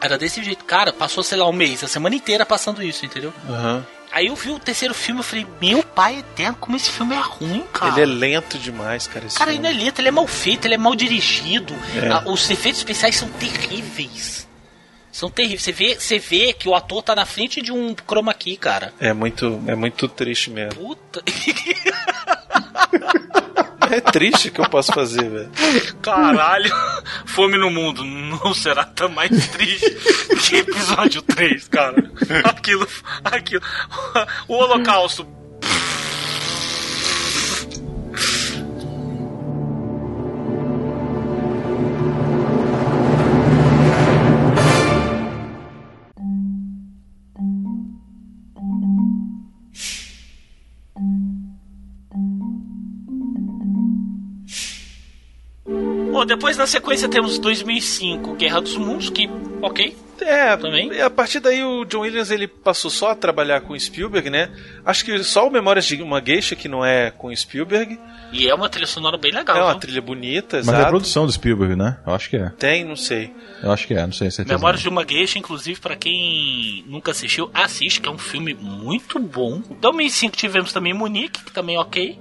Speaker 2: Era desse jeito. Cara, passou, sei lá, um mês, a semana inteira passando isso, entendeu?
Speaker 3: Aham.
Speaker 2: Aí eu vi o terceiro filme e falei, meu pai eterno, como esse filme é ruim, cara.
Speaker 3: Ele é lento demais, cara.
Speaker 2: Cara,
Speaker 3: filme.
Speaker 2: ele não é lento, ele é mal feito, ele é mal dirigido.
Speaker 3: É.
Speaker 2: Ah, Os efeitos especiais são terríveis. São terríveis. Você vê, você vê que o ator tá na frente de um chroma key, cara.
Speaker 3: É muito, é muito triste mesmo.
Speaker 2: Puta.
Speaker 3: É triste que eu posso fazer, velho.
Speaker 2: Caralho. Fome no mundo não será tão mais triste que episódio 3, cara. Aquilo. Aquilo. O Holocausto. Depois na sequência temos 2005, Guerra dos Mundos, que, ok,
Speaker 3: É,
Speaker 2: Também?
Speaker 3: e a partir daí o John Williams ele passou só a trabalhar com Spielberg, né? Acho que só o Memórias de uma Geisha que não é com Spielberg.
Speaker 2: e é uma trilha sonora bem legal.
Speaker 3: é uma
Speaker 2: viu?
Speaker 3: trilha bonita,
Speaker 4: Mas é
Speaker 3: exato.
Speaker 4: produção do Spielberg, né? Eu acho que é.
Speaker 3: Tem, não sei.
Speaker 4: Eu acho que é, não sei certeza.
Speaker 2: Memórias de uma Geisha, inclusive, pra quem nunca assistiu, assiste, que é um filme muito bom. Em 2005 tivemos também Munique, que também é ok.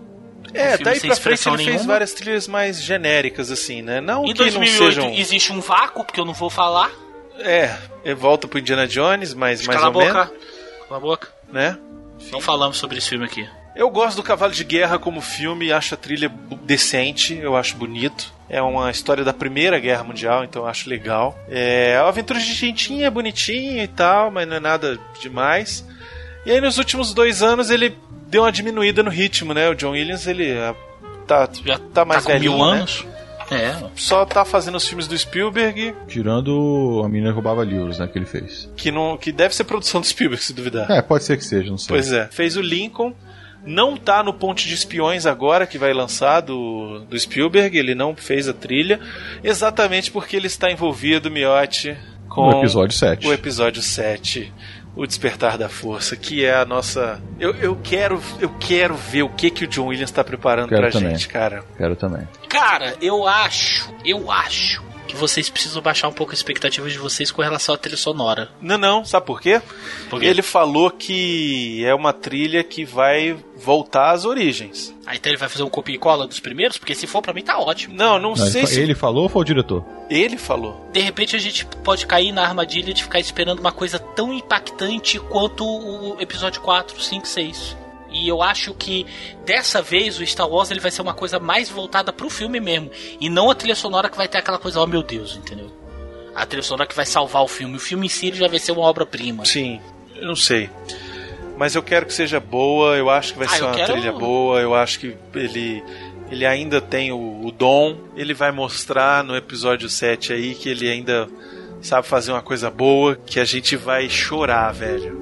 Speaker 3: É, daí
Speaker 2: sem
Speaker 3: pra frente ele fez
Speaker 2: nenhuma.
Speaker 3: várias trilhas mais genéricas, assim, né? Não
Speaker 2: Em
Speaker 3: que não
Speaker 2: 2008
Speaker 3: sejam.
Speaker 2: existe um vácuo, porque eu não vou falar.
Speaker 3: É, volta pro Indiana Jones, mas mais
Speaker 2: Cala a
Speaker 3: ou
Speaker 2: boca.
Speaker 3: menos,
Speaker 2: Cala a boca.
Speaker 3: né?
Speaker 2: Não falamos sobre esse filme aqui.
Speaker 3: Eu gosto do Cavalo de Guerra como filme, acho a trilha decente, eu acho bonito. É uma história da Primeira Guerra Mundial, então eu acho legal. É uma aventura de gentinha, bonitinha e tal, mas não é nada demais. E aí nos últimos dois anos ele deu uma diminuída no ritmo, né? O John Williams, ele ah, tá,
Speaker 2: Já
Speaker 3: tá mais
Speaker 2: tá
Speaker 3: velhinho,
Speaker 2: mil
Speaker 3: né?
Speaker 2: anos. É.
Speaker 3: Só tá fazendo os filmes do Spielberg,
Speaker 4: Tirando a menina que roubava livros, né? Que ele fez.
Speaker 3: que, não, que deve ser produção do Spielberg, se duvidar.
Speaker 4: É, pode ser que seja, não sei.
Speaker 3: Pois é. Fez o Lincoln. Não tá no Ponte de Espiões agora, que vai lançar do, do Spielberg. Ele não fez a trilha. Exatamente porque ele está envolvido, Miotti, com
Speaker 4: No episódio 7.
Speaker 3: o episódio 7. O Despertar da Força, que é a nossa. Eu, eu quero eu quero ver o que, que o John Williams está preparando
Speaker 4: Quero
Speaker 3: pra
Speaker 4: também.
Speaker 3: gente, cara.
Speaker 4: Quero também.
Speaker 2: Cara, eu acho, eu acho que vocês precisam baixar um pouco a expectativa de vocês com relação à trilha sonora.
Speaker 3: Não, não, sabe por quê?
Speaker 2: Por quê?
Speaker 3: Ele falou que é uma trilha que vai voltar às origens.
Speaker 2: Aí então ele vai fazer um copia e cola dos primeiros, porque se for pra mim tá ótimo.
Speaker 3: Não, não
Speaker 4: Não,
Speaker 3: sei
Speaker 4: ele,
Speaker 3: se
Speaker 4: ele falou ou foi o diretor?
Speaker 3: ele falou.
Speaker 2: De repente a gente pode cair na armadilha de ficar esperando uma coisa tão impactante quanto o episódio 4, 5, 6. E eu acho que dessa vez o Star Wars ele vai ser uma coisa mais voltada pro filme mesmo. E não a trilha sonora que vai ter aquela coisa, oh meu Deus, entendeu? A trilha sonora que vai salvar o filme. O filme em si já vai ser uma obra-prima.
Speaker 3: Sim, eu não sei. Mas eu quero que seja boa, eu acho que vai
Speaker 2: Ah,
Speaker 3: ser uma
Speaker 2: quero-
Speaker 3: trilha boa, eu acho que ele ele ainda tem o, o dom. Ele vai mostrar no episódio 7 aí que ele ainda sabe fazer uma coisa boa, que a gente vai chorar, velho.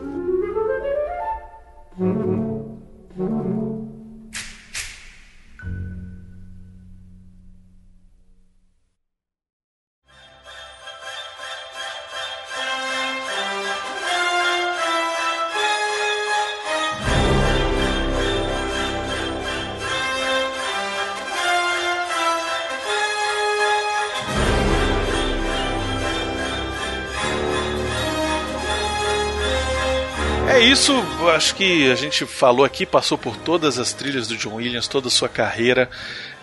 Speaker 3: Acho que a gente falou aqui, passou por todas as trilhas do John Williams, toda a sua carreira.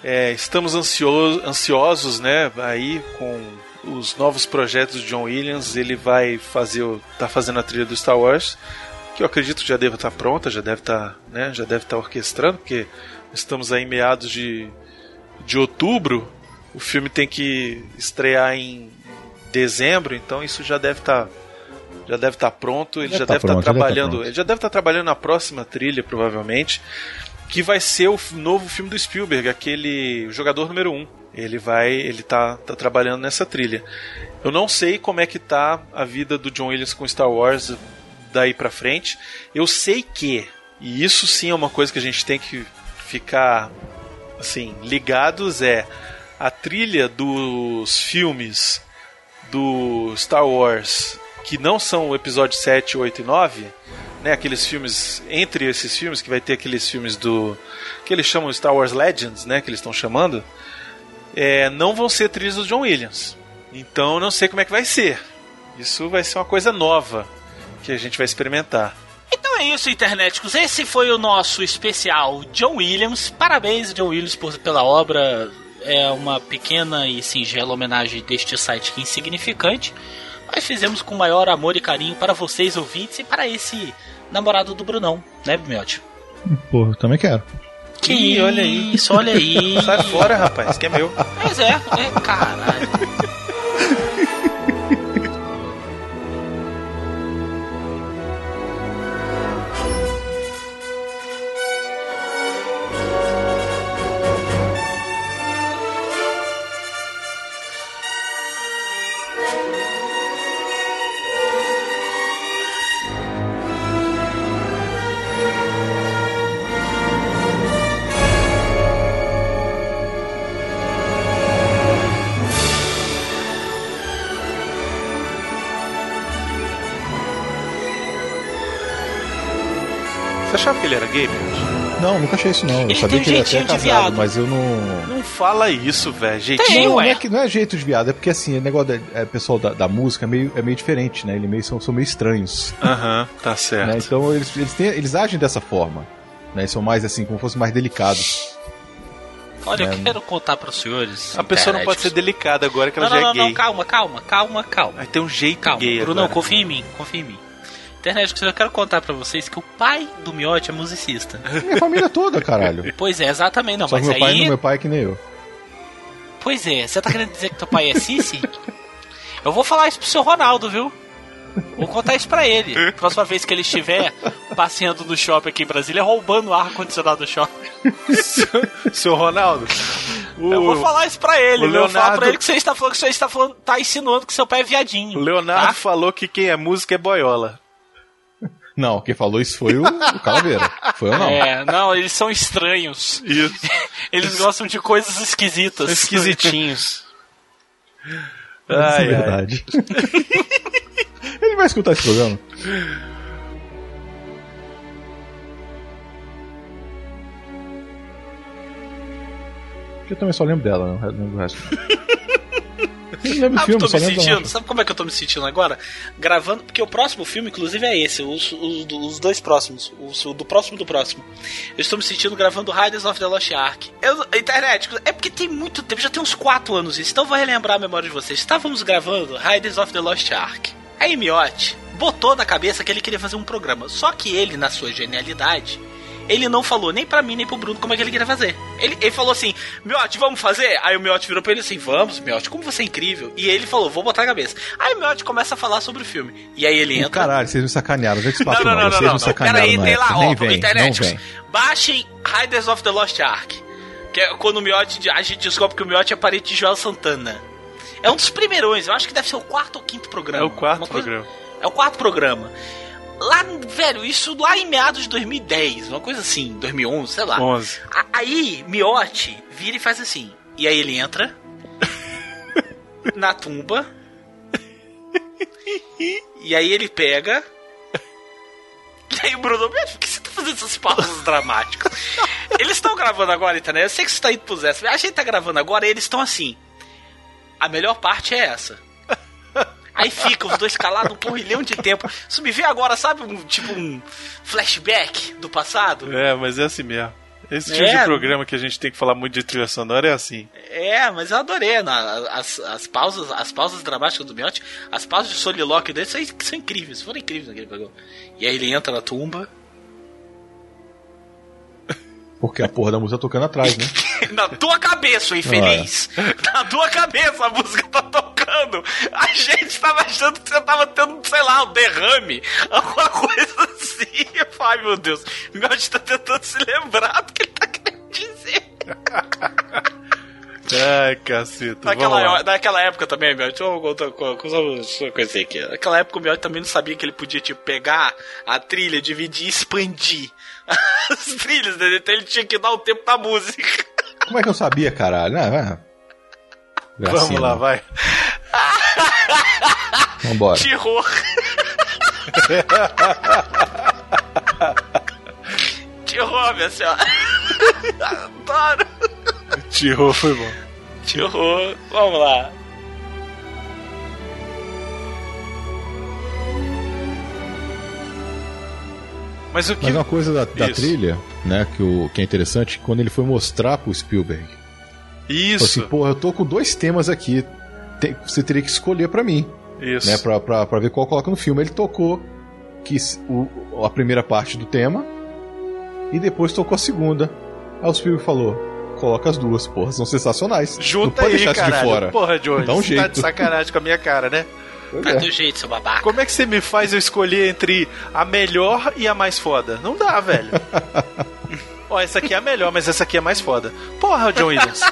Speaker 3: É, estamos ansio ansiosos, né, aí com os novos projetos do John Williams. Ele vai fazer, tá fazendo a trilha do Star Wars, que eu acredito já deve estar pronta, já deve estar, né, já deve estar orquestrando, porque estamos aí em meados de, de outubro. O filme tem que estrear em dezembro, então isso já deve estar já deve estar pronto, ele
Speaker 4: Já
Speaker 3: já,
Speaker 4: tá
Speaker 3: deve
Speaker 4: pronto, já
Speaker 3: estar
Speaker 4: tá
Speaker 3: trabalhando,
Speaker 4: pronto.
Speaker 3: ele já deve estar trabalhando na próxima trilha provavelmente, que vai ser o novo filme do Spielberg, aquele o jogador número 1. Um. Ele vai, ele tá, tá trabalhando nessa trilha. Eu não sei como é que tá a vida do John Williams com Star Wars daí pra frente. Eu sei que, e isso sim é uma coisa que a gente tem que ficar assim, ligados é a trilha dos filmes do Star Wars que não são o episódio 7, 8 e 9, né, aqueles filmes entre esses filmes que vai ter aqueles filmes do que eles chamam Star Wars Legends, né, que eles estão chamando, é, não vão ser trilhas do John Williams. Então não sei como é que vai ser. Isso vai ser uma coisa nova que a gente vai experimentar.
Speaker 2: Então é isso, internéticos. Esse foi o nosso especial John Williams. Parabéns, John Williams, por, pela obra. É uma pequena e singela homenagem deste site que é insignificante. Mas fizemos com maior amor e carinho para vocês, ouvintes, e para esse namorado do Brunão, né, Bimiote?
Speaker 4: Pô, eu também quero.
Speaker 2: Que
Speaker 3: Ih, olha aí.
Speaker 2: Isso, olha aí.
Speaker 3: Sai fora, rapaz, que é meu.
Speaker 2: Mas é, é caralho.
Speaker 3: Ele era gay?
Speaker 4: Não, nunca achei isso não. Eu
Speaker 2: Ele
Speaker 4: sabia
Speaker 2: um
Speaker 4: que ele é
Speaker 2: de
Speaker 4: casado,
Speaker 2: viado.
Speaker 4: mas eu não.
Speaker 3: Não fala isso, velho. Jeitinho.
Speaker 4: Não, não é, que, não é jeito de viado, é porque assim, o negócio da, é, pessoal da, da música é meio, é meio diferente, né? Eles meio, são, são meio estranhos.
Speaker 3: Aham, tá
Speaker 4: né?
Speaker 3: certo.
Speaker 4: Então eles, eles, têm- eles agem dessa forma. Né? Eles são mais assim, como se fossem mais delicados.
Speaker 2: Olha, eu
Speaker 4: É.
Speaker 2: quero contar para os senhores.
Speaker 3: A pessoa não pode ser delicada agora que ela
Speaker 2: Não, não,
Speaker 3: já
Speaker 2: não,
Speaker 3: é gay.
Speaker 2: não, calma, calma, calma, calma.
Speaker 3: Vai ter um jeito
Speaker 2: Calma,
Speaker 3: gay
Speaker 2: Bruno,
Speaker 3: agora.
Speaker 2: confia em mim, confia em mim. Internet, eu quero contar pra vocês que o pai do Miotti é musicista.
Speaker 4: Minha família toda, caralho.
Speaker 2: Pois é, exatamente, não,
Speaker 4: Só que
Speaker 2: mas
Speaker 4: meu pai,
Speaker 2: aí.
Speaker 4: não, meu pai é que nem eu.
Speaker 2: Pois é, você tá querendo dizer que teu pai é Cici? Eu vou falar isso pro seu Ronaldo, viu? Vou contar isso pra ele. Próxima vez que ele estiver passeando no shopping aqui em Brasília, roubando o ar-condicionado do shopping.
Speaker 3: Seu Ronaldo. O,
Speaker 2: Eu vou falar isso pra ele.
Speaker 3: o
Speaker 2: Eu vou falar
Speaker 3: Leonardo-
Speaker 2: pra ele que você está falando que você está falando, tá insinuando que seu pai é viadinho.
Speaker 3: o Leonardo
Speaker 2: tá?
Speaker 3: falou que quem é música é boiola.
Speaker 4: Não, quem falou isso foi o, o Calaveira. Foi eu não.
Speaker 2: É, não, eles são estranhos.
Speaker 3: Isso.
Speaker 2: Eles gostam de coisas esquisitas.
Speaker 3: São esquisitinhos.
Speaker 4: Isso
Speaker 3: Ai,
Speaker 4: é
Speaker 3: ai.
Speaker 4: verdade. Ele vai escutar esse programa? Eu também só lembro dela, não lembro do resto. Eu lembro do
Speaker 2: Sabe,
Speaker 4: filme,
Speaker 2: tô
Speaker 4: só
Speaker 2: me sentindo? Sabe como é que eu tô me sentindo agora? Gravando, porque o próximo filme, inclusive, é esse, os, os, os dois próximos, os, o do próximo do próximo. Eu estou me sentindo gravando Riders of the Lost Ark. Eu, internet, é porque tem muito tempo, já tem uns 4 anos isso, então eu vou relembrar a memória de vocês. Estávamos gravando Riders of the Lost Ark. Aí Miotti botou na cabeça que ele queria fazer um programa, só que ele, na sua genialidade, ele não falou nem pra mim nem pro Bruno como é que ele queria fazer. Ele, ele falou assim: Miotti, vamos fazer? Aí o Miotti virou pra ele assim: Vamos, Miotti, como você é incrível. E ele falou: Vou botar na cabeça. Aí o Miotti começa a falar sobre o filme. E aí ele entra.
Speaker 4: Caralho, vocês me sacanearam, já te
Speaker 2: Não,
Speaker 4: passo
Speaker 2: não, não, não,
Speaker 4: vocês
Speaker 2: não,
Speaker 4: me
Speaker 2: não. Pera
Speaker 4: sacanearam
Speaker 2: aí,
Speaker 4: na
Speaker 2: tem lá,
Speaker 4: época.
Speaker 2: ó,
Speaker 4: vem,
Speaker 2: internet.
Speaker 4: não vem.
Speaker 2: Baixem Riders of the Lost Ark. Que é quando o Miotti. A gente descobre que o Miotti é parente de Joel Santana. É um dos primeirões, eu acho que deve ser o quarto ou quinto programa.
Speaker 3: É o quarto programa.
Speaker 2: É o quarto programa. Lá, velho, isso lá em meados de 2010, uma coisa assim, 2011, sei lá.
Speaker 3: 11.
Speaker 2: A- Aí, Miotti vira e faz assim. E aí ele entra na tumba. E aí ele pega. E aí o Bruno, "Meu, por que você tá fazendo essas pausas dramáticas? Eles estão gravando agora, entendeu? Eu sei que você tá indo pro Zé. A gente tá gravando agora e eles estão assim. A melhor parte é essa. Aí fica os dois calados um porrilhão de tempo. Isso me vê agora, sabe? Um, tipo um flashback do passado.
Speaker 3: É, mas é assim mesmo. Esse tipo
Speaker 2: É.
Speaker 3: de programa que a gente tem que falar muito de trilha sonora é assim.
Speaker 2: É, mas eu adorei né? as, as pausas, as pausas dramáticas do Miotti, as pausas de solilóquio dele são, são incríveis, foram incríveis naquele programa. E aí ele entra na tumba,
Speaker 4: Porque a porra da música tá tocando atrás, né?
Speaker 2: na tua cabeça, infeliz. Na tua cabeça a música tá tocando. A gente tava achando que você tava tendo, sei lá, um derrame, alguma coisa assim. Ai meu Deus, o Miotti tá tentando se lembrar do que ele tá querendo dizer.
Speaker 3: Ai, caceta.
Speaker 2: Naquela, naquela época também, meu, deixa eu contar uma coisa aqui. Naquela época o Miotti também não sabia que ele podia, tipo, pegar a trilha, dividir e expandir as trilhas dele. Então ele tinha que dar o tempo da música.
Speaker 4: Como é que eu sabia, caralho? Ah.
Speaker 3: Vamos lá,
Speaker 4: né?
Speaker 3: vai.
Speaker 4: Vambora.
Speaker 2: Terror. Terror, minha senhora. Adoro.
Speaker 3: Tirou, foi bom.
Speaker 2: Terror. Vamos lá.
Speaker 3: Mas o que.
Speaker 4: Mas uma coisa da, da trilha, né, que, o, que é interessante, quando ele foi mostrar pro Spielberg, falou
Speaker 3: Isso.
Speaker 4: assim, porra, eu tô com dois temas aqui, tem- você teria que escolher pra mim,
Speaker 3: Isso.
Speaker 4: né, pra, pra, pra ver qual coloca no filme. Ele tocou que, o, a primeira parte do tema e depois tocou a segunda. Aí o Spielberg falou, coloca as duas, porra, são sensacionais. Não
Speaker 3: Junta
Speaker 4: pode
Speaker 3: aí,
Speaker 4: deixar isso
Speaker 3: caralho.
Speaker 4: de fora.
Speaker 3: Porra, Jones.
Speaker 4: Dá um
Speaker 3: Tá de
Speaker 4: jeito.
Speaker 3: sacanagem com a minha cara, né?
Speaker 2: Tá
Speaker 4: é.
Speaker 2: do jeito, seu babaca.
Speaker 3: Como é que você me faz eu escolher entre a melhor e a mais foda? Não dá, velho. Ó, essa aqui é a melhor, mas essa aqui é mais foda. Porra, John Williams.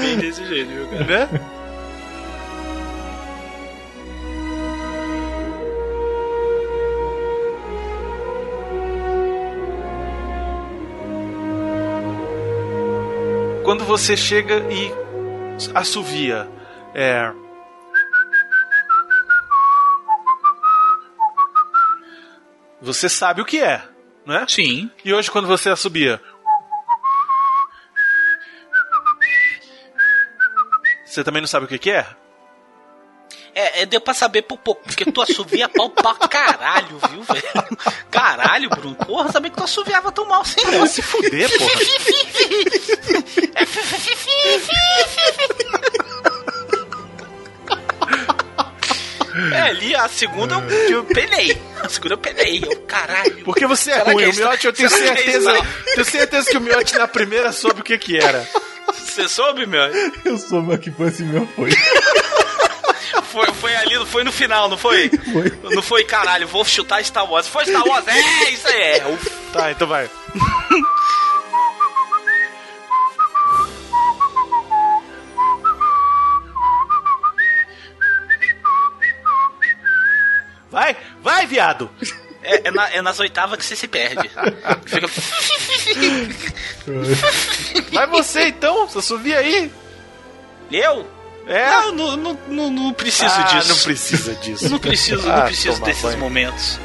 Speaker 2: Bem desse jeito, viu, cara?
Speaker 3: né? Quando você chega e assovia, é. Você sabe o que é, não é?
Speaker 2: Sim.
Speaker 3: E hoje, quando você assobia. Você também não sabe o que, que é?
Speaker 2: É, é, deu pra saber por pouco, porque tu assovia pau pra caralho, viu, velho? Caralho, Bruno. Porra, sabia que tu assoviava tão mal assim, não.
Speaker 3: Se fuder, porra.
Speaker 2: É, ali a segunda eu, eu penei. A segunda eu penei. Eu, caralho.
Speaker 3: Porque você é ruim.
Speaker 2: é
Speaker 3: O? Miotti, eu tenho
Speaker 2: é
Speaker 3: certeza.
Speaker 2: isso?
Speaker 3: tenho certeza que o Miotti na primeira soube o que, que era.
Speaker 2: Você soube, meu?
Speaker 4: Eu sou mas que foi assim mesmo, foi.
Speaker 2: Foi, foi ali, foi no final, não foi?
Speaker 4: Foi.
Speaker 2: Não foi, caralho, vou chutar Star Wars. Foi Star Wars? É, isso aí é. Uf.
Speaker 3: Tá, então vai. Vai, vai, viado!
Speaker 2: É, é na- é nas oitavas que você se perde. Fica...
Speaker 3: Vai você então, você subir aí.
Speaker 2: Eu?
Speaker 3: É?
Speaker 2: Não, não, não, não, preciso
Speaker 3: Ah,
Speaker 2: disso.
Speaker 3: não precisa disso.
Speaker 2: Não preciso,
Speaker 3: Ah,
Speaker 2: não preciso desses
Speaker 3: banho.
Speaker 2: momentos.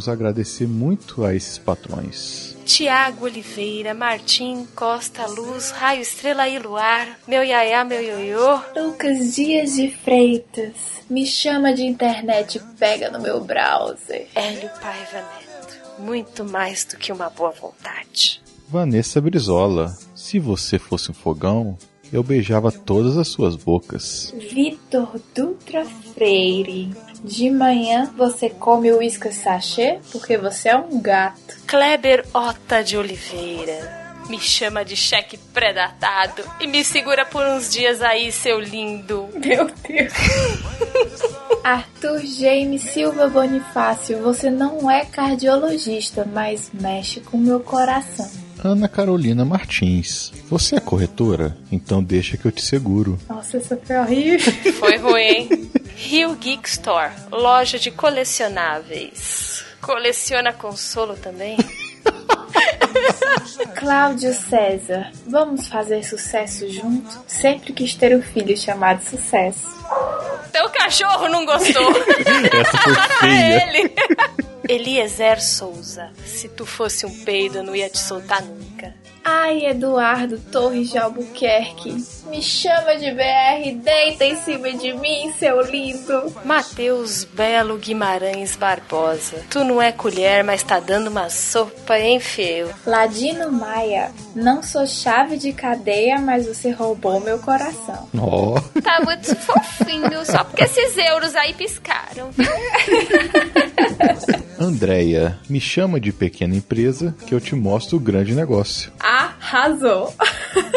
Speaker 4: Queremos agradecer muito a esses patrões.
Speaker 9: Tiago Oliveira, Martim, Costa, Luz, Raio, Estrela e Luar, meu Yaya, meu Ioiô.
Speaker 10: Lucas Dias de Freitas, me chama de internet, pega no meu browser.
Speaker 9: Hélio Paiva Neto, muito mais do que uma boa vontade.
Speaker 4: Vanessa Brizola, se você fosse um fogão, eu beijava todas as suas bocas.
Speaker 10: Vitor Dutra Freire, de manhã você come uísque sachê porque você é um gato.
Speaker 9: Kleber Ota de Oliveira. Me chama de cheque predatado e me segura por uns dias aí, seu lindo.
Speaker 10: Meu Deus. Arthur James Silva Bonifácio, você não é cardiologista, mas mexe com meu coração.
Speaker 4: Ana Carolina Martins, você é corretora? Então deixa que eu te seguro.
Speaker 10: Nossa, isso foi horrível.
Speaker 9: Foi ruim, hein? Rio Geek Store, loja de colecionáveis. Coleciona consolo também?
Speaker 10: Cláudio César, vamos fazer sucesso junto? Sempre quis ter um filho chamado Sucesso.
Speaker 9: Teu cachorro não gostou.
Speaker 4: Essa foi feia.
Speaker 9: Ele. Eliezer Souza, se tu fosse um peido, eu não ia te soltar nunca.
Speaker 10: Ai, Eduardo Torres de Albuquerque, me chama de BR, deita em cima de mim, seu lindo.
Speaker 9: Matheus Belo Guimarães Barbosa, tu não é colher, mas tá dando uma sopa, hein, feio?
Speaker 10: Ladino Maia, não sou chave de cadeia, mas você roubou meu coração.
Speaker 4: Ó,
Speaker 9: Tá muito fofinho, só porque esses euros aí piscaram?
Speaker 4: Andréia, me chama de pequena empresa que eu te mostro o grande negócio.
Speaker 10: Arrasou!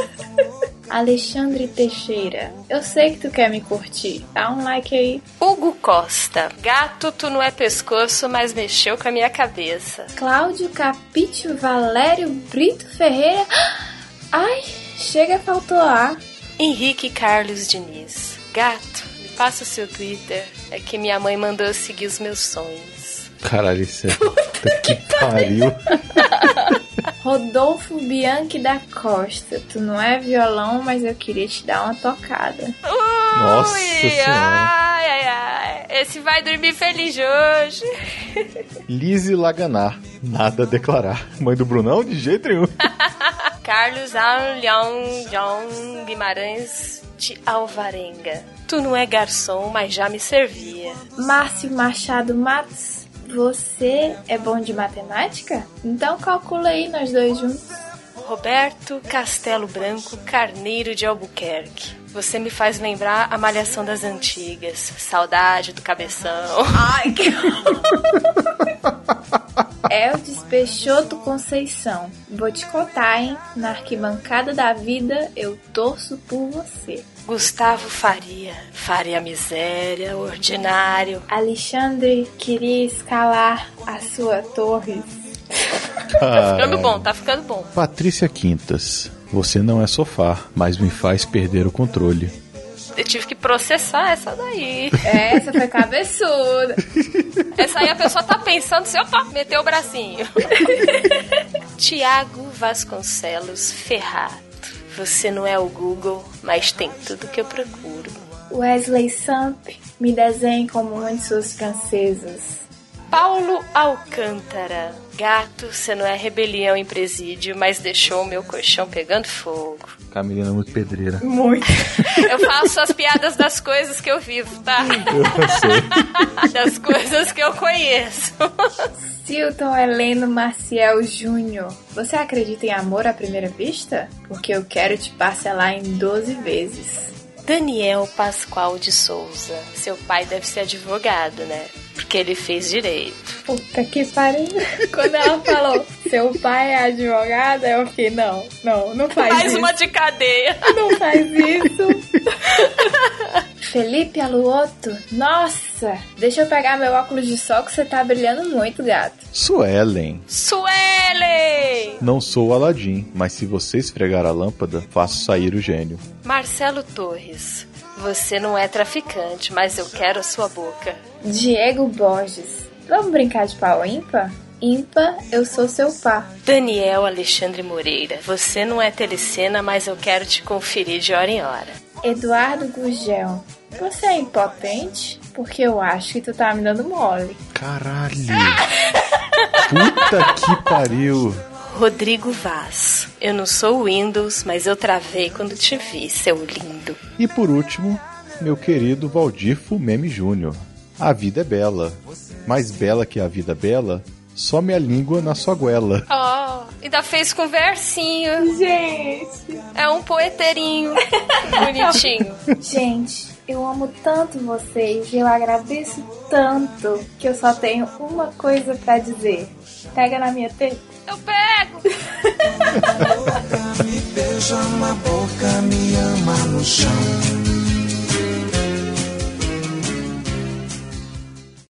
Speaker 10: Alexandre Teixeira, eu sei que tu quer me curtir. Dá um like aí.
Speaker 9: Hugo Costa, gato, tu não é pescoço, mas mexeu com a minha cabeça.
Speaker 10: Cláudio Capítio Valério Brito Ferreira. Ai, chega, faltou ar.
Speaker 9: Henrique Carlos Diniz, gato, me passa o seu Twitter, é que minha mãe mandou eu seguir os meus sonhos.
Speaker 4: Caralho, isso é. Puta que pariu.
Speaker 10: Rodolfo Bianchi da Costa, tu não é violão, mas eu queria te dar uma tocada.
Speaker 4: Nossa
Speaker 9: Ui,
Speaker 4: Senhora.
Speaker 9: Ai, ai, ai. Esse vai dormir feliz hoje.
Speaker 4: Lise Laganar, nada a declarar. Mãe do Brunão? De jeito nenhum.
Speaker 9: Carlos Alhão John Guimarães de Alvarenga. Tu não é garçom, mas já me servia.
Speaker 10: Márcio Machado Matos, você é bom de matemática? Então calcula aí nós dois juntos.
Speaker 9: Roberto Castelo Branco Carneiro de Albuquerque. Você me faz lembrar a malhação das antigas. Saudade do cabeção.
Speaker 10: Ai, que É o Despeixoto Conceição. Vou te contar, hein? Na arquibancada da vida, eu torço por você.
Speaker 9: Gustavo Faria. Faria miséria, ordinário.
Speaker 10: Alexandre queria escalar a sua torre.
Speaker 9: Tá ficando bom, tá ficando bom.
Speaker 4: Patrícia Quintas, você não é sofá, mas me faz perder o controle.
Speaker 9: Eu tive que processar essa daí.
Speaker 10: Essa foi cabeçuda.
Speaker 9: Essa aí a pessoa tá pensando assim, opa, meteu o bracinho. Tiago Vasconcelos Ferrato. Você não é o Google, mas tem tudo que eu procuro.
Speaker 10: Wesley Samp, me desenhe como uma de suas francesas.
Speaker 9: Paulo Alcântara. Gato, você não é rebelião em presídio, mas deixou o meu colchão pegando fogo.
Speaker 4: Camilina é muito pedreira.
Speaker 10: Muito.
Speaker 9: Eu faço as piadas das coisas que eu vivo, tá?
Speaker 4: Eu sei.
Speaker 9: Das coisas que eu conheço.
Speaker 10: Silton Heleno Maciel Júnior, você acredita em amor à primeira vista? Porque eu quero te parcelar em 12 vezes.
Speaker 9: Daniel Pascoal de Souza. Seu pai deve ser advogado, né? Porque ele fez direito.
Speaker 10: Puta que pariu. Quando ela falou, seu pai é advogado, eu fiquei, não, não, não faz
Speaker 9: Mais
Speaker 10: isso.
Speaker 9: uma de cadeia.
Speaker 10: Não faz isso. Felipe Aluoto, nossa, deixa eu pegar meu óculos de sol que você tá brilhando muito, gato.
Speaker 4: Suelen,
Speaker 9: Suelen!
Speaker 4: não sou o Aladim, mas se você esfregar a lâmpada, faço sair o gênio.
Speaker 9: Marcelo Torres. Você não é traficante, mas eu quero a sua boca.
Speaker 10: Diego Borges, vamos brincar de pau ímpar? Ímpar, eu sou seu pá.
Speaker 9: Daniel Alexandre Moreira. Você não é telecena, mas eu quero te conferir de hora em hora.
Speaker 10: Eduardo Gugel, você é impotente? Porque eu acho que tu tá me dando mole.
Speaker 4: Caralho. Puta que pariu.
Speaker 9: Rodrigo Vaz. Eu não sou Windows, mas eu travei quando te vi, seu lindo.
Speaker 4: E por último, meu querido Valdir Fumeme Júnior. A vida é bela. Mais bela que a vida bela, só minha língua na sua goela.
Speaker 9: Oh, ainda fez com versinho.
Speaker 10: Gente,
Speaker 9: É um poeteirinho. Bonitinho.
Speaker 10: gente, eu amo tanto vocês e eu agradeço tanto que eu só tenho uma coisa pra dizer. Pega na minha teta.
Speaker 9: Eu pego.
Speaker 11: Me beija na boca, me ama no chão.